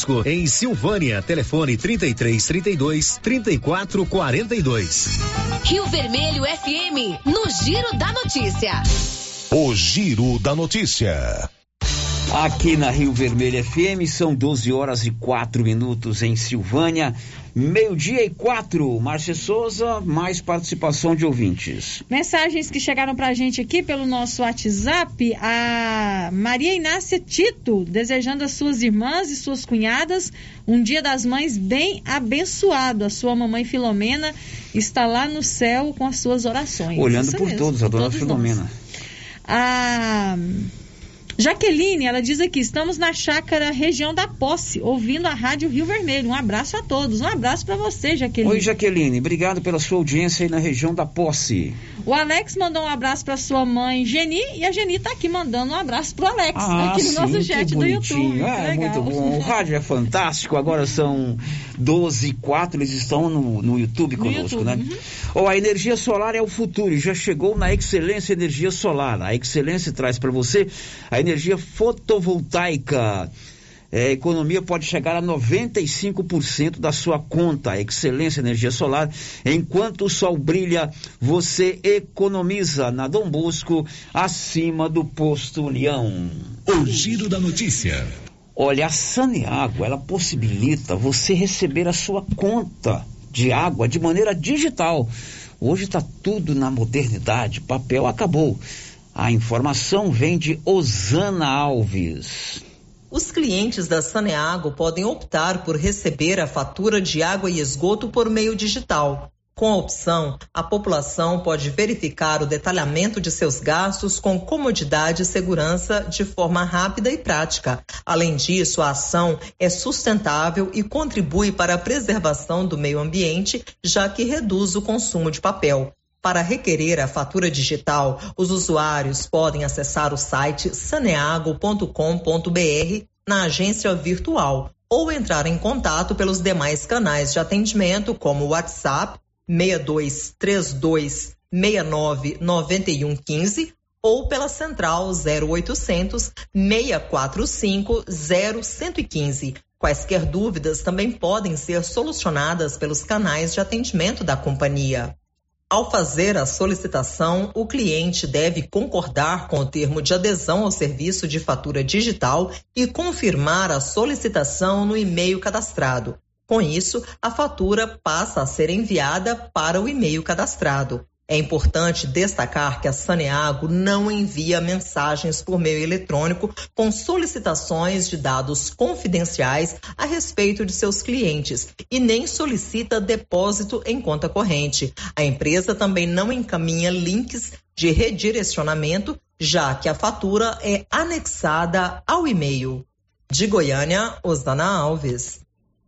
em Silvânia. Telefone 33 32 34 42. Rio Vermelho FM, no Giro da Notícia. O Giro da Notícia. Aqui na Rio Vermelho FM são 12 horas e 4 minutos em Silvânia. Meio-dia e quatro. Márcia Souza, mais participação de ouvintes. Mensagens que chegaram pra gente aqui pelo nosso WhatsApp. A Maria Inácia Tito, desejando às suas irmãs e suas cunhadas um dia das mães bem abençoado. A sua mamãe Filomena está lá no céu com as suas orações. Olhando Isso por mesmo, todos, a dona todos Filomena. nós. A Jaqueline, ela diz aqui, estamos na chácara região da Posse, ouvindo a Rádio Rio Vermelho. Um abraço a todos. Um abraço para você, Jaqueline. Oi, Jaqueline, obrigado pela sua audiência aí na região da Posse. O Alex mandou um abraço para sua mãe, Geni, e a Geni tá aqui mandando um abraço pro Alex, Ah, aqui no sim, nosso chat do bonitinho. YouTube. É, muito bom. O rádio é fantástico. Agora são 12 e 4, eles estão no, no YouTube No conosco, YouTube, né? uhum. Ó, a energia solar é o futuro e já chegou na Excelência Energia Solar. A Excelência traz para você a energia fotovoltaica. É, a economia pode chegar a 95% da sua conta. Excelência Energia Solar. Enquanto o sol brilha, você economiza na Dom Bosco, acima do posto Leão. O Giro da Notícia. Olha, a Saneago, ela possibilita você receber a sua conta de água de maneira digital. Hoje está tudo na modernidade, papel acabou. A informação vem de Osana Alves. Os clientes da Saneago podem optar por receber a fatura de água e esgoto por meio digital. Com a opção, a população pode verificar o detalhamento de seus gastos com comodidade e segurança de forma rápida e prática. Além disso, a ação é sustentável e contribui para a preservação do meio ambiente, já que reduz o consumo de papel. Para requerer a fatura digital, os usuários podem acessar o site saneago.com.br na agência virtual ou entrar em contato pelos demais canais de atendimento, como WhatsApp 6232 69 91 15 ou pela central 0800 645 0115. Quaisquer dúvidas também podem ser solucionadas pelos canais de atendimento da companhia. Ao fazer a solicitação, o cliente deve concordar com o termo de adesão ao serviço de fatura digital e confirmar a solicitação no e-mail cadastrado. Com isso, a fatura passa a ser enviada para o e-mail cadastrado. É importante destacar que a Saneago não envia mensagens por meio eletrônico com solicitações de dados confidenciais a respeito de seus clientes e nem solicita depósito em conta corrente. A empresa também não encaminha links de redirecionamento, já que a fatura é anexada ao e-mail. De Goiânia, Osana Alves.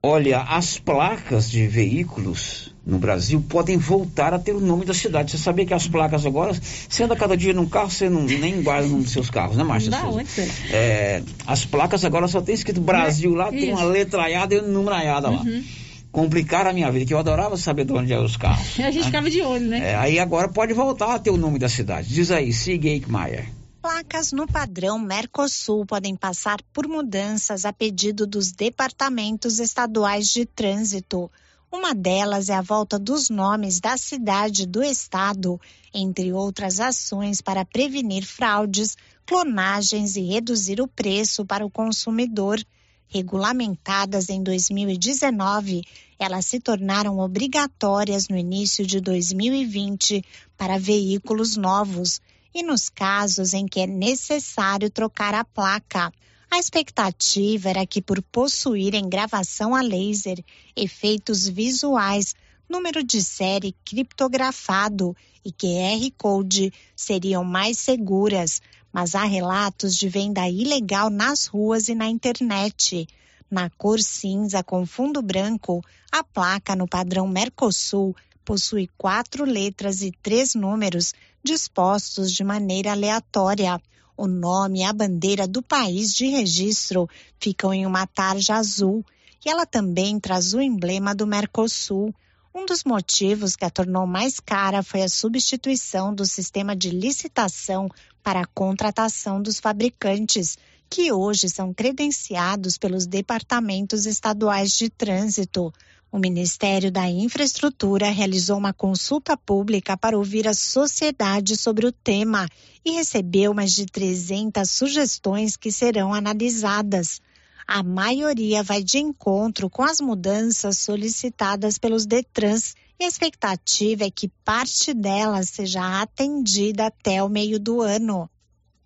Olha, as placas de veículos no Brasil podem voltar a ter o nome da cidade. Você sabia que as placas agora, você anda cada dia num carro, você não, nem guarda o nome dos seus carros, né, Márcia? Da Souza? onde você? É, as placas agora só tem escrito Brasil lá, tem uma Isso. letraiada e um numeraiada lá. Uhum. Complicaram a minha vida, que eu adorava saber de onde eram os carros. *laughs* A gente ficava de olho, né? É, aí agora pode voltar a ter o nome da cidade. Diz aí, Sig Eichmeier. Placas no padrão Mercosul podem passar por mudanças a pedido dos departamentos estaduais de trânsito. Uma delas é a volta dos nomes da cidade do estado, entre outras ações para prevenir fraudes, clonagens e reduzir o preço para o consumidor. Regulamentadas em 2019, elas se tornaram obrigatórias no início de 2020 para veículos novos e nos casos em que é necessário trocar a placa. A expectativa era que, por possuírem gravação a laser, efeitos visuais, número de série criptografado e QR Code seriam mais seguras, mas há relatos de venda ilegal nas ruas e na internet. Na cor cinza com fundo branco, a placa no padrão Mercosul possui quatro letras e três números dispostos de maneira aleatória. O nome e a bandeira do país de registro ficam em uma tarja azul e ela também traz o emblema do Mercosul. Um dos motivos que a tornou mais cara foi a substituição do sistema de licitação para a contratação dos fabricantes, que hoje são credenciados pelos departamentos estaduais de trânsito. O Ministério da Infraestrutura realizou uma consulta pública para ouvir a sociedade sobre o tema e recebeu mais de 300 sugestões que serão analisadas. A maioria vai de encontro com as mudanças solicitadas pelos Detrans e a expectativa é que parte delas seja atendida até o meio do ano.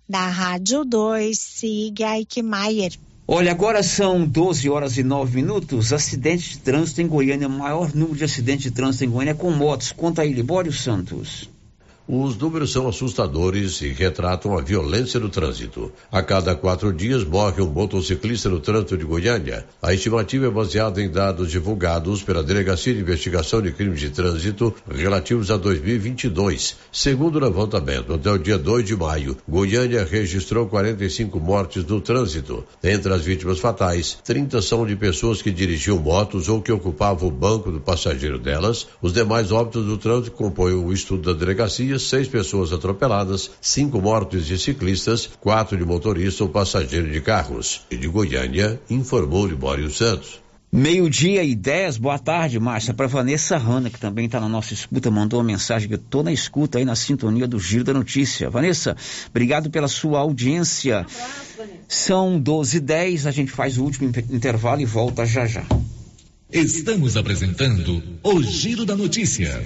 Da Rádio 2, siga Eichmeier. Olha, agora são 12 horas e 9 minutos. Acidente de trânsito em Goiânia. O maior número de acidentes de trânsito em Goiânia é com motos. Conta aí, Libório Santos. Os números são assustadores e retratam a violência no trânsito. A cada quatro dias morre um motociclista no trânsito de Goiânia. A estimativa é baseada em dados divulgados pela Delegacia de Investigação de Crimes de Trânsito relativos a 2022. Segundo o levantamento, até o dia 2 de maio, Goiânia registrou 45 mortes no trânsito. Entre as vítimas fatais, 30 são de pessoas que dirigiam motos ou que ocupavam o banco do passageiro delas. Os demais óbitos do trânsito compõem o estudo da delegacia seis pessoas atropeladas, cinco mortes de ciclistas, quatro de motorista ou passageiro de carros. E de Goiânia, informou Libório Santos. Meio-dia e dez, boa tarde, Márcia. Para Vanessa Hanna, que também está na nossa escuta, mandou uma mensagem que eu estou na escuta aí na sintonia do Giro da Notícia. Vanessa, obrigado pela sua audiência. Um abraço, São 12 e 10, a gente faz o último intervalo e volta já já. Estamos apresentando o Giro da Notícia.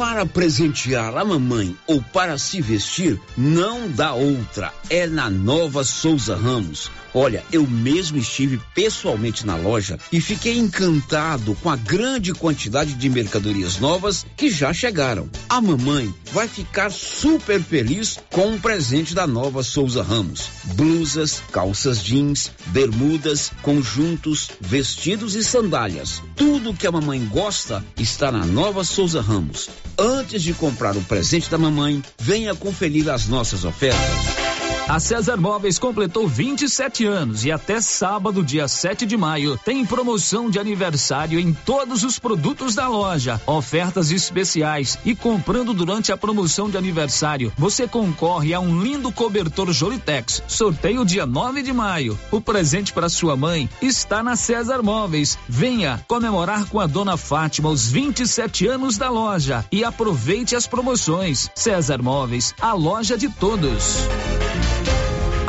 Para presentear a mamãe ou para se vestir, não dá outra. É na Nova Souza Ramos. Olha, eu mesmo estive pessoalmente na loja e fiquei encantado com a grande quantidade de mercadorias novas que já chegaram. A mamãe vai ficar super feliz com o presente da nova Souza Ramos: blusas, calças jeans, bermudas, conjuntos, vestidos e sandálias. Tudo que a mamãe gosta está na nova Souza Ramos. Antes de comprar o presente da mamãe, venha conferir as nossas ofertas. A César Móveis completou 27 anos e até sábado, dia 7 de maio, tem promoção de aniversário em todos os produtos da loja. Ofertas especiais e comprando durante a promoção de aniversário, você concorre a um lindo cobertor Jolitex. Sorteio dia 9 de maio. O presente para sua mãe está na César Móveis. Venha comemorar com a dona Fátima os 27 anos da loja e aproveite as promoções. César Móveis, a loja de todos.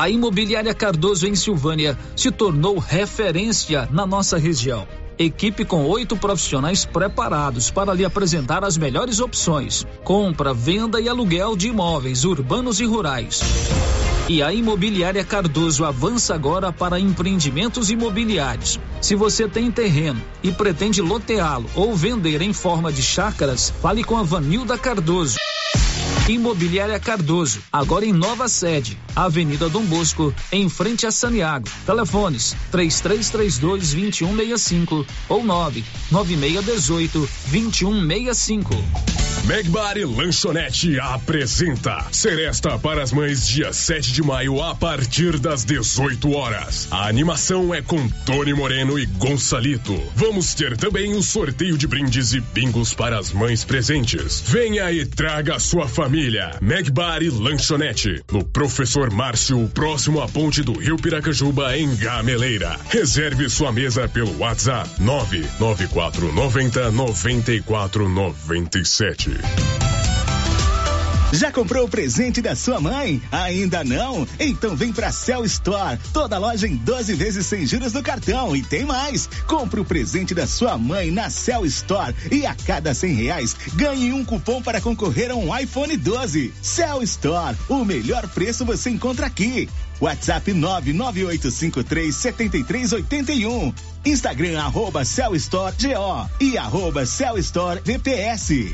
A Imobiliária Cardoso em Silvânia se tornou referência na nossa região. Equipe com oito profissionais preparados para lhe apresentar as melhores opções: compra, venda e aluguel de imóveis urbanos e rurais. E a Imobiliária Cardoso avança agora para empreendimentos imobiliários. Se você tem terreno e pretende loteá-lo ou vender em forma de chácaras, fale com a Vanilda Cardoso. Imobiliária Cardoso, agora em nova sede, Avenida Dom Bosco, em frente a Saniago. Telefones: 3332 2165 ou 99618 2165. Megbar e Lanchonete apresenta Seresta para as Mães, dia 7 de maio, a partir das 18 horas. A animação é com Tony Moreno e Gonçalito. Vamos ter também o sorteio de brindes e bingos para as mães presentes. Venha e traga sua família. Megbar e Lanchonete, no Professor Márcio, próximo à ponte do Rio Piracajuba, em Gameleira. Reserve sua mesa pelo WhatsApp 99490 9497. Já comprou o presente da sua mãe? Ainda não? Então vem pra Cell Store. Toda loja em 12 vezes sem juros no cartão. E tem mais. Compre o presente da sua mãe na Cell Store e a cada 100 reais ganhe um cupom para concorrer a um iPhone 12. Cell Store. O melhor preço você encontra aqui. WhatsApp 998537381. Instagram arroba Cell Store GO e arroba Cell Store VPS.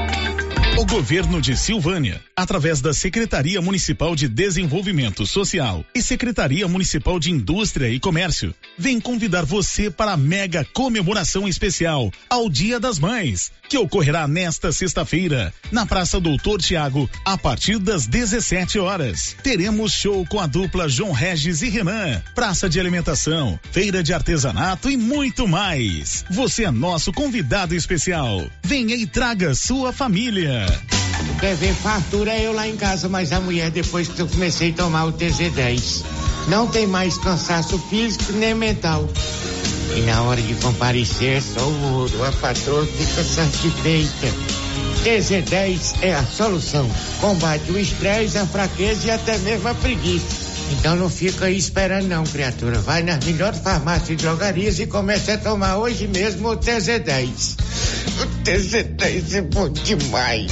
O governo de Silvânia, através da Secretaria Municipal de Desenvolvimento Social e Secretaria Municipal de Indústria e Comércio, vem convidar você para a mega comemoração especial ao Dia das Mães, que ocorrerá nesta sexta-feira, na Praça Doutor Tiago, a partir das 17 horas. Teremos show com a dupla João Regis e Renan, praça de alimentação, feira de artesanato e muito mais. Você é nosso convidado especial. Venha e traga sua família. Quer ver fartura eu lá em casa, mas a mulher depois que eu comecei a tomar o TZ10. Não tem mais cansaço físico nem mental. E na hora de comparecer só o ouro, a patroa fica satisfeita. TZ10 é a solução. Combate o estresse, a fraqueza e até mesmo a preguiça. Então não fica aí esperando não, criatura. Vai nas melhores farmácias e drogarias e comece a tomar hoje mesmo o TZ10. O TZ10 é bom demais.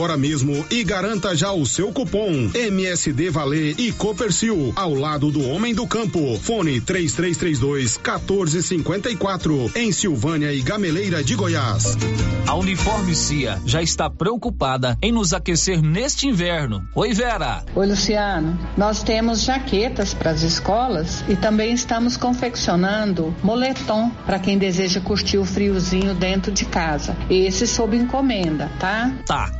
agora mesmo e garanta já o seu cupom MSD Valer e Copercil ao lado do Homem do Campo. Fone 3332 1454 em Silvânia e Gameleira de Goiás. A Uniforme Cia já está preocupada em nos aquecer neste inverno. Oi, Vera. Oi, Luciano. Nós temos jaquetas para as escolas e também estamos confeccionando moletom para quem deseja curtir o friozinho dentro de casa. Esse sob encomenda, tá? Tá.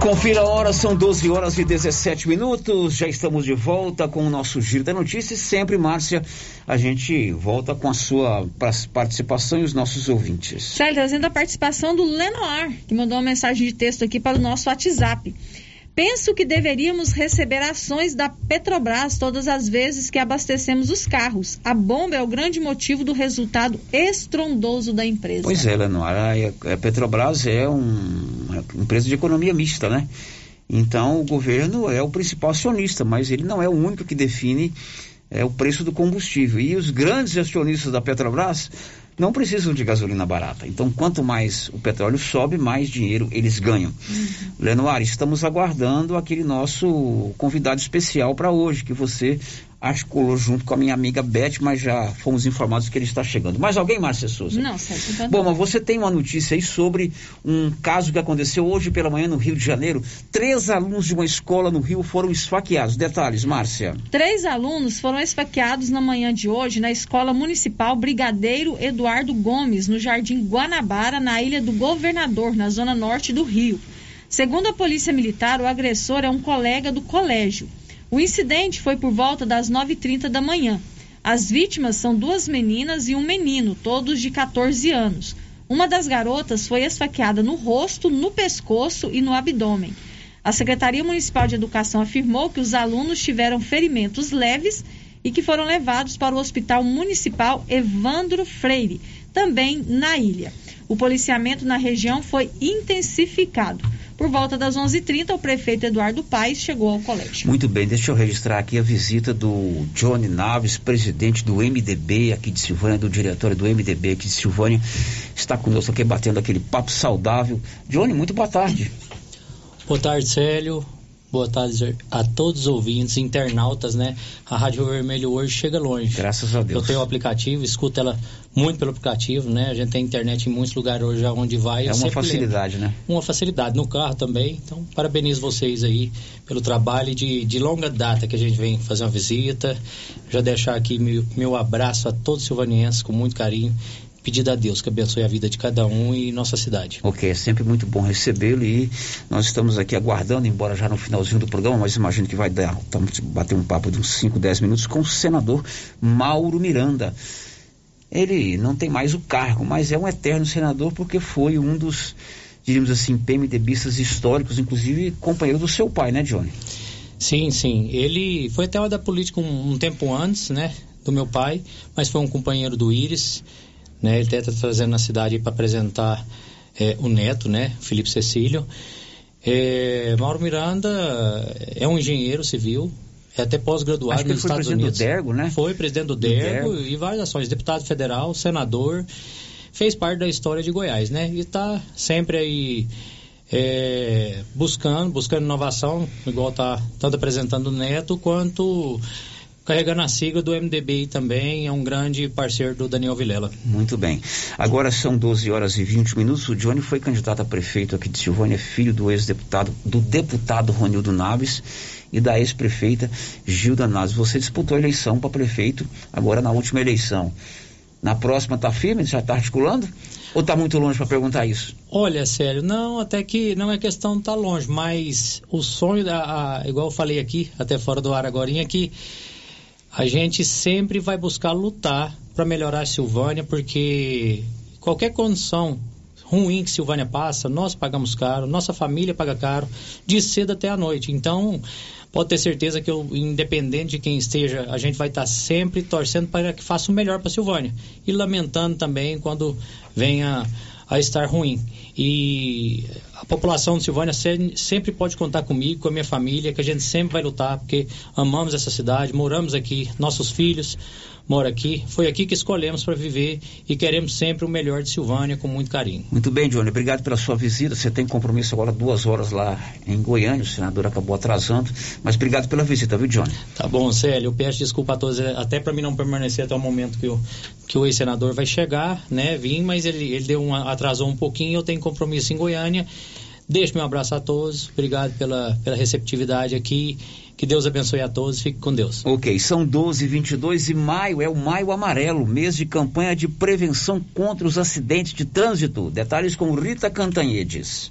Confira a hora, são 12 horas e 17 minutos. Já estamos de volta com o nosso Giro da Notícia. E sempre, Márcia, a gente volta com a sua participação e os nossos ouvintes. Sério, trazendo a participação do Lenoir, que mandou uma mensagem de texto aqui para o nosso WhatsApp. Penso que deveríamos receber ações da Petrobras todas as vezes que abastecemos os carros. A bomba é o grande motivo do resultado estrondoso da empresa. Pois é, Lenoir, a, Petrobras é um, uma empresa de economia mista, né? Então o governo é o principal acionista, mas ele não é o único que define é, o preço do combustível. E os grandes acionistas da Petrobras não precisam de gasolina barata. Então, quanto mais o petróleo sobe, mais dinheiro eles ganham. Uhum. Lenoir, estamos aguardando aquele nosso convidado especial para hoje, que você articulou junto com a minha amiga Beth, mas já fomos informados que ele está chegando. Mais alguém, Márcia Souza? Não, certo. Então Bom, mas você tem uma notícia aí sobre um caso que aconteceu hoje pela manhã no Rio de Janeiro. Três alunos de uma escola no Rio foram esfaqueados. Detalhes, Márcia. Três alunos foram esfaqueados na manhã de hoje na Escola Municipal Brigadeiro Eduardo Gomes, no Jardim Guanabara, na Ilha do Governador, na zona norte do Rio. Segundo a Polícia Militar, o agressor é um colega do colégio. O incidente foi por volta das 9h30 da manhã. As vítimas são duas meninas e um menino, todos de 14 anos. Uma das garotas foi esfaqueada no rosto, no pescoço e no abdômen. A Secretaria Municipal de Educação afirmou que os alunos tiveram ferimentos leves e que foram levados para o Hospital Municipal Evandro Freire, também na ilha. O policiamento na região foi intensificado. Por volta das 11h30, o prefeito Eduardo Paes chegou ao colégio. Muito bem, deixa eu registrar aqui a visita do Johnny Naves, presidente do MDB aqui de Silvânia, do diretor do MDB aqui de Silvânia. Está conosco aqui batendo aquele papo saudável. Johnny, muito boa tarde. Boa tarde, Célio. Boa tarde a todos os ouvintes, internautas, né? A Rádio Vermelho hoje chega longe. Graças a Deus. Eu tenho o aplicativo, escuto ela muito pelo aplicativo, né? A gente tem internet em muitos lugares hoje onde vai. É uma facilidade, lembro. né? Uma facilidade no carro também. Então, parabenizo vocês aí pelo trabalho de, de longa data que a gente vem fazer uma visita. Já deixar aqui meu, meu abraço a todos os silvanienses com muito carinho pedido a Deus que abençoe a vida de cada um e nossa cidade. Ok, é sempre muito bom recebê-lo e nós estamos aqui aguardando, embora já no finalzinho do programa, mas imagino que vai dar, estamos bater um papo de uns 5, 10 minutos com o senador Mauro Miranda. Ele não tem mais o cargo, mas é um eterno senador porque foi um dos, diríamos assim, PMDBistas históricos, inclusive companheiro do seu pai, né, Johnny? Sim, sim. Ele foi até da política um, um tempo antes, né, do meu pai, mas foi um companheiro do Íris né? Ele está trazendo na cidade para apresentar é, o neto, né? Felipe Cecílio. É, Mauro Miranda é um engenheiro civil, é até pós-graduado nos Estados Unidos. Do Dergo, né? Foi presidente do, do Dergo, Dergo, e várias ações, deputado federal, senador, fez parte da história de Goiás, né? E está sempre aí é, buscando, buscando inovação, igual está tanto apresentando o Neto, quanto carregando a sigla do MDB também, é um grande parceiro do Daniel Vilela. Muito bem. Agora são 12 horas e 20 minutos. O Johnny foi candidato a prefeito aqui de Silvânia, filho do ex-deputado, do deputado Ronildo Naves e da ex-prefeita Gilda Naves. Você disputou a eleição para prefeito agora na última eleição. Na próxima está firme? Já está articulando? Ou está muito longe para perguntar isso? Olha, sério, não, até que não é questão de estar tá longe, mas o sonho, da, a, igual eu falei aqui, até fora do ar agora, é que a gente sempre vai buscar lutar para melhorar a Silvânia, porque qualquer condição ruim que Silvânia passa, nós pagamos caro, nossa família paga caro, de cedo até a noite. Então, pode ter certeza que eu, independente de quem esteja, a gente vai estar sempre torcendo para que faça o melhor para Silvânia. E lamentando também quando venha a estar ruim. E a população de Silvânia sempre pode contar comigo, com a minha família, que a gente sempre vai lutar, porque amamos essa cidade, moramos aqui, nossos filhos moram aqui. Foi aqui que escolhemos para viver e queremos sempre o melhor de Silvânia com muito carinho. Muito bem, Johnny. Obrigado pela sua visita. Você tem compromisso agora duas horas lá em Goiânia. O senador acabou atrasando. Mas obrigado pela visita, viu, Johnny? Tá bom, Célio. Eu peço desculpa a todos, até para mim não permanecer até o momento que o, que o ex-senador vai chegar, né? Vim, mas ele, ele deu atrasou um pouquinho. Eu tenho compromisso em Goiânia. Deixo meu abraço a todos. Obrigado pela, pela receptividade aqui. Que Deus abençoe a todos. Fique com Deus. Ok, são 12 22 e maio é o Maio Amarelo, mês de campanha de prevenção contra os acidentes de trânsito. Detalhes com Rita Cantanhedes.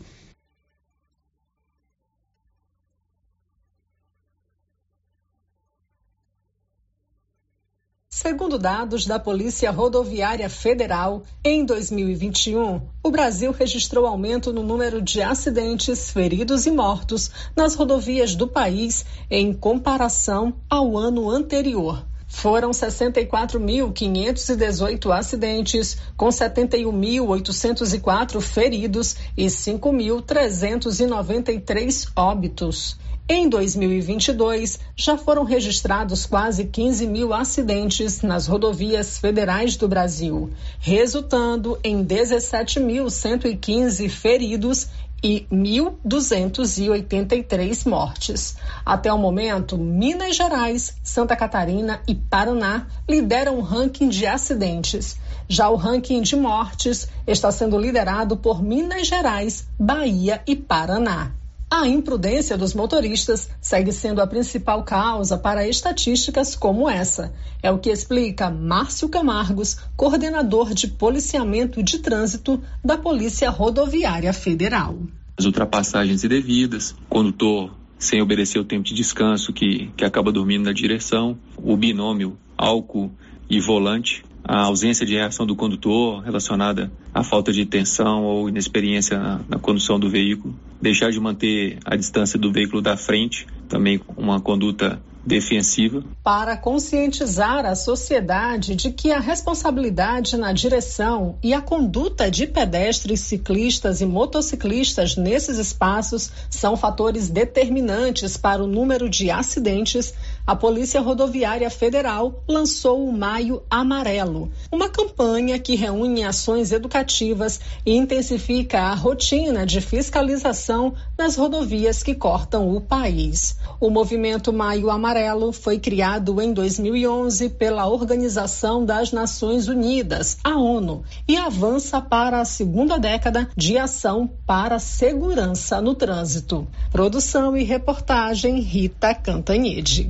Segundo dados da Polícia Rodoviária Federal, em 2021, o Brasil registrou aumento no número de acidentes, feridos e mortos nas rodovias do país em comparação ao ano anterior. Foram 64.518 acidentes, com 71.804 feridos e 5.393 óbitos. Em 2022, já foram registrados quase 15 mil acidentes nas rodovias federais do Brasil, resultando em 17.115 feridos e 1.283 mortes. Até o momento, Minas Gerais, Santa Catarina e Paraná lideram o ranking de acidentes. Já o ranking de mortes está sendo liderado por Minas Gerais, Bahia e Paraná. A imprudência dos motoristas segue sendo a principal causa para estatísticas como essa. É o que explica Márcio Camargos, coordenador de policiamento de trânsito da Polícia Rodoviária Federal. As ultrapassagens indevidas, condutor sem obedecer o tempo de descanso que, que acaba dormindo na direção, o binômio álcool e volante, a ausência de reação do condutor relacionada à falta de tensão ou inexperiência na, na, condução do veículo, deixar de manter a distância do veículo da frente, também uma conduta defensiva. Para conscientizar a sociedade de que a responsabilidade na direção e a conduta de pedestres, ciclistas e motociclistas nesses espaços são fatores determinantes para o número de acidentes, a Polícia Rodoviária Federal lançou o Maio Amarelo, uma campanha que reúne ações educativas e intensifica a rotina de fiscalização nas rodovias que cortam o país. O movimento Maio Amarelo foi criado em 2011 pela Organização das Nações Unidas, a ONU, e avança para a segunda década de ação para segurança no trânsito. Produção e reportagem Rita Cantanhede.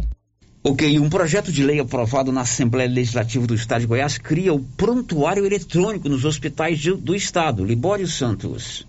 Ok, um projeto de lei aprovado na Assembleia Legislativa do Estado de Goiás cria o prontuário eletrônico nos hospitais do Estado. Libório Santos.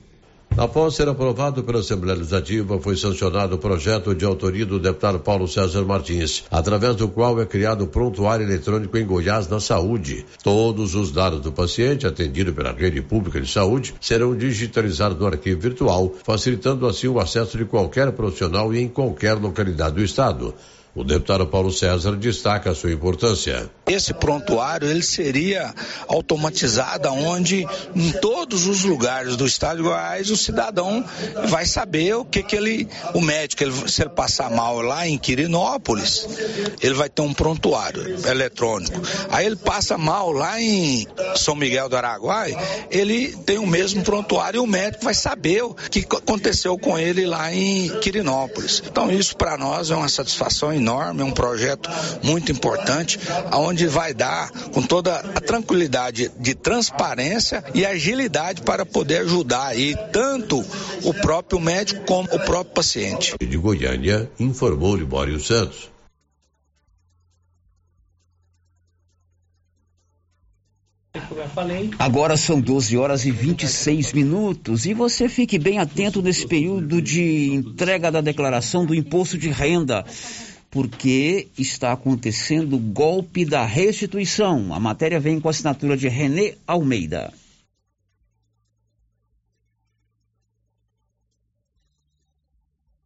Após ser aprovado pela Assembleia Legislativa, foi sancionado o projeto de autoria do deputado Paulo César Martins, através do qual é criado o prontuário eletrônico em Goiás na saúde. Todos os dados do paciente atendido pela rede pública de saúde serão digitalizados no arquivo virtual, facilitando assim o acesso de qualquer profissional e em qualquer localidade do estado. O deputado Paulo César destaca a sua importância. Esse prontuário ele seria automatizado onde em todos os lugares do estado de Goiás o cidadão vai saber o que que ele, o médico, ele, se ele passar mal lá em Quirinópolis, ele vai ter um prontuário eletrônico. Aí ele passa mal lá em São Miguel do Araguai, ele tem o mesmo prontuário e o médico vai saber o que aconteceu com ele lá em Quirinópolis. Então isso para nós é uma satisfação enorme, é um projeto muito importante, onde vai dar com toda a tranquilidade de transparência e agilidade para poder ajudar aí tanto o próprio médico como o próprio paciente. De Goiânia, informou Libório Santos. Agora são 12 horas e 26 minutos e você fique bem atento nesse período de entrega da declaração do imposto de renda porque está acontecendo o golpe da restituição. A matéria vem com a assinatura de Renê Almeida.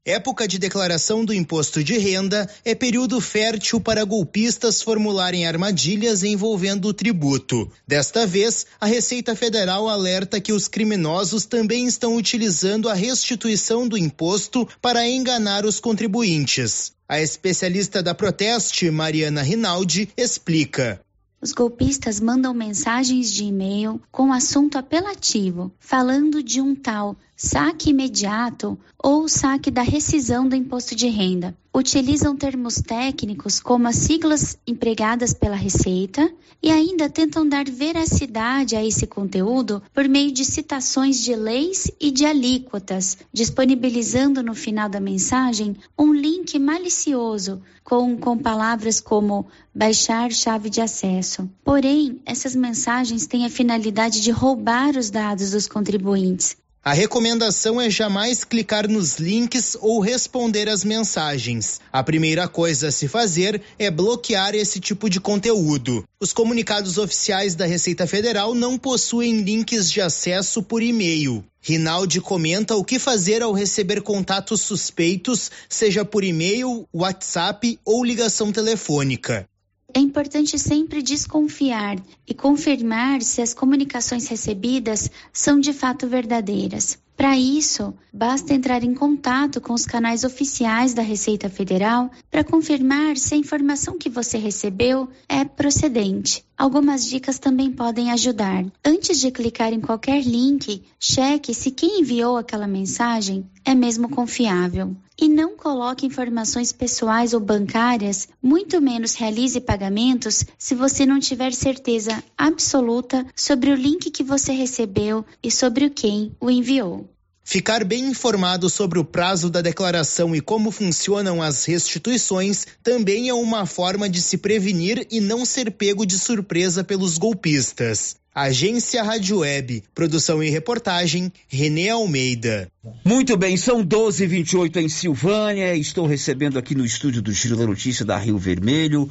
Época de declaração do imposto de renda é período fértil para golpistas formularem armadilhas envolvendo o tributo. Desta vez, a Receita Federal alerta que os criminosos também estão utilizando a restituição do imposto para enganar os contribuintes. A especialista da Proteste, Mariana Rinaldi, explica. Os golpistas mandam mensagens de e-mail com assunto apelativo, falando de um tal saque imediato ou saque da rescisão do imposto de renda. Utilizam termos técnicos como as siglas empregadas pela Receita e ainda tentam dar veracidade a esse conteúdo por meio de citações de leis e de alíquotas, disponibilizando no final da mensagem um link malicioso com, com palavras como baixar chave de acesso. Porém, essas mensagens têm a finalidade de roubar os dados dos contribuintes A recomendação é jamais clicar nos links ou responder às mensagens. A primeira coisa a se fazer é bloquear esse tipo de conteúdo. Os comunicados oficiais da Receita Federal não possuem links de acesso por e-mail. Rinaldi comenta o que fazer ao receber contatos suspeitos, seja por e-mail, WhatsApp ou ligação telefônica. É importante sempre desconfiar e confirmar se as comunicações recebidas são de fato verdadeiras. Para isso, basta entrar em contato com os canais oficiais da Receita Federal para confirmar se a informação que você recebeu é procedente. Algumas dicas também podem ajudar. Antes de clicar em qualquer link, cheque se quem enviou aquela mensagem é mesmo confiável. E não coloque informações pessoais ou bancárias, muito menos realize pagamentos se você não tiver certeza absoluta sobre o link que você recebeu e sobre quem o enviou. Ficar bem informado sobre o prazo da declaração e como funcionam as restituições também é uma forma de se prevenir e não ser pego de surpresa pelos golpistas. Agência Rádio Web, produção e reportagem, Renê Almeida. Muito bem, são 12h28 em Silvânia. Estou recebendo aqui no estúdio do Giro da Notícia da Rio Vermelho.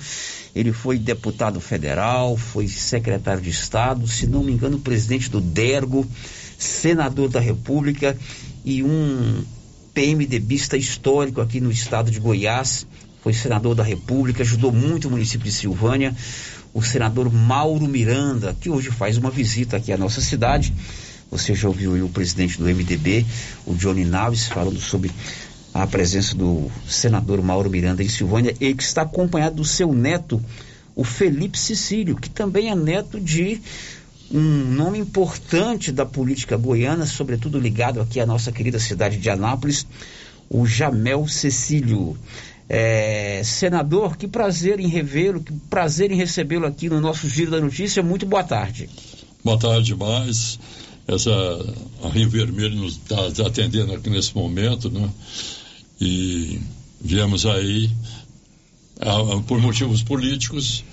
Ele foi deputado federal, foi secretário de Estado, se não me engano, presidente do DERGO, senador da República e um PMDBista histórico aqui no estado de Goiás. Foi senador da República, ajudou muito o município de Silvânia o senador Mauro Miranda, que hoje faz uma visita aqui à nossa cidade. Você já ouviu o presidente do MDB, o Johnny Naves, falando sobre a presença do senador Mauro Miranda em Silvânia, ele que está acompanhado do seu neto, o Felipe Cecílio, que também é neto de um nome importante da política goiana, sobretudo ligado aqui à nossa querida cidade de Anápolis, o Jamel Cecílio. É, senador, que prazer em revê-lo, que prazer em recebê-lo aqui no nosso Giro da Notícia. Muito boa tarde. Boa tarde demais. Essa, a Rio Vermelho nos está atendendo aqui nesse momento, né? E viemos aí, a, por motivos políticos,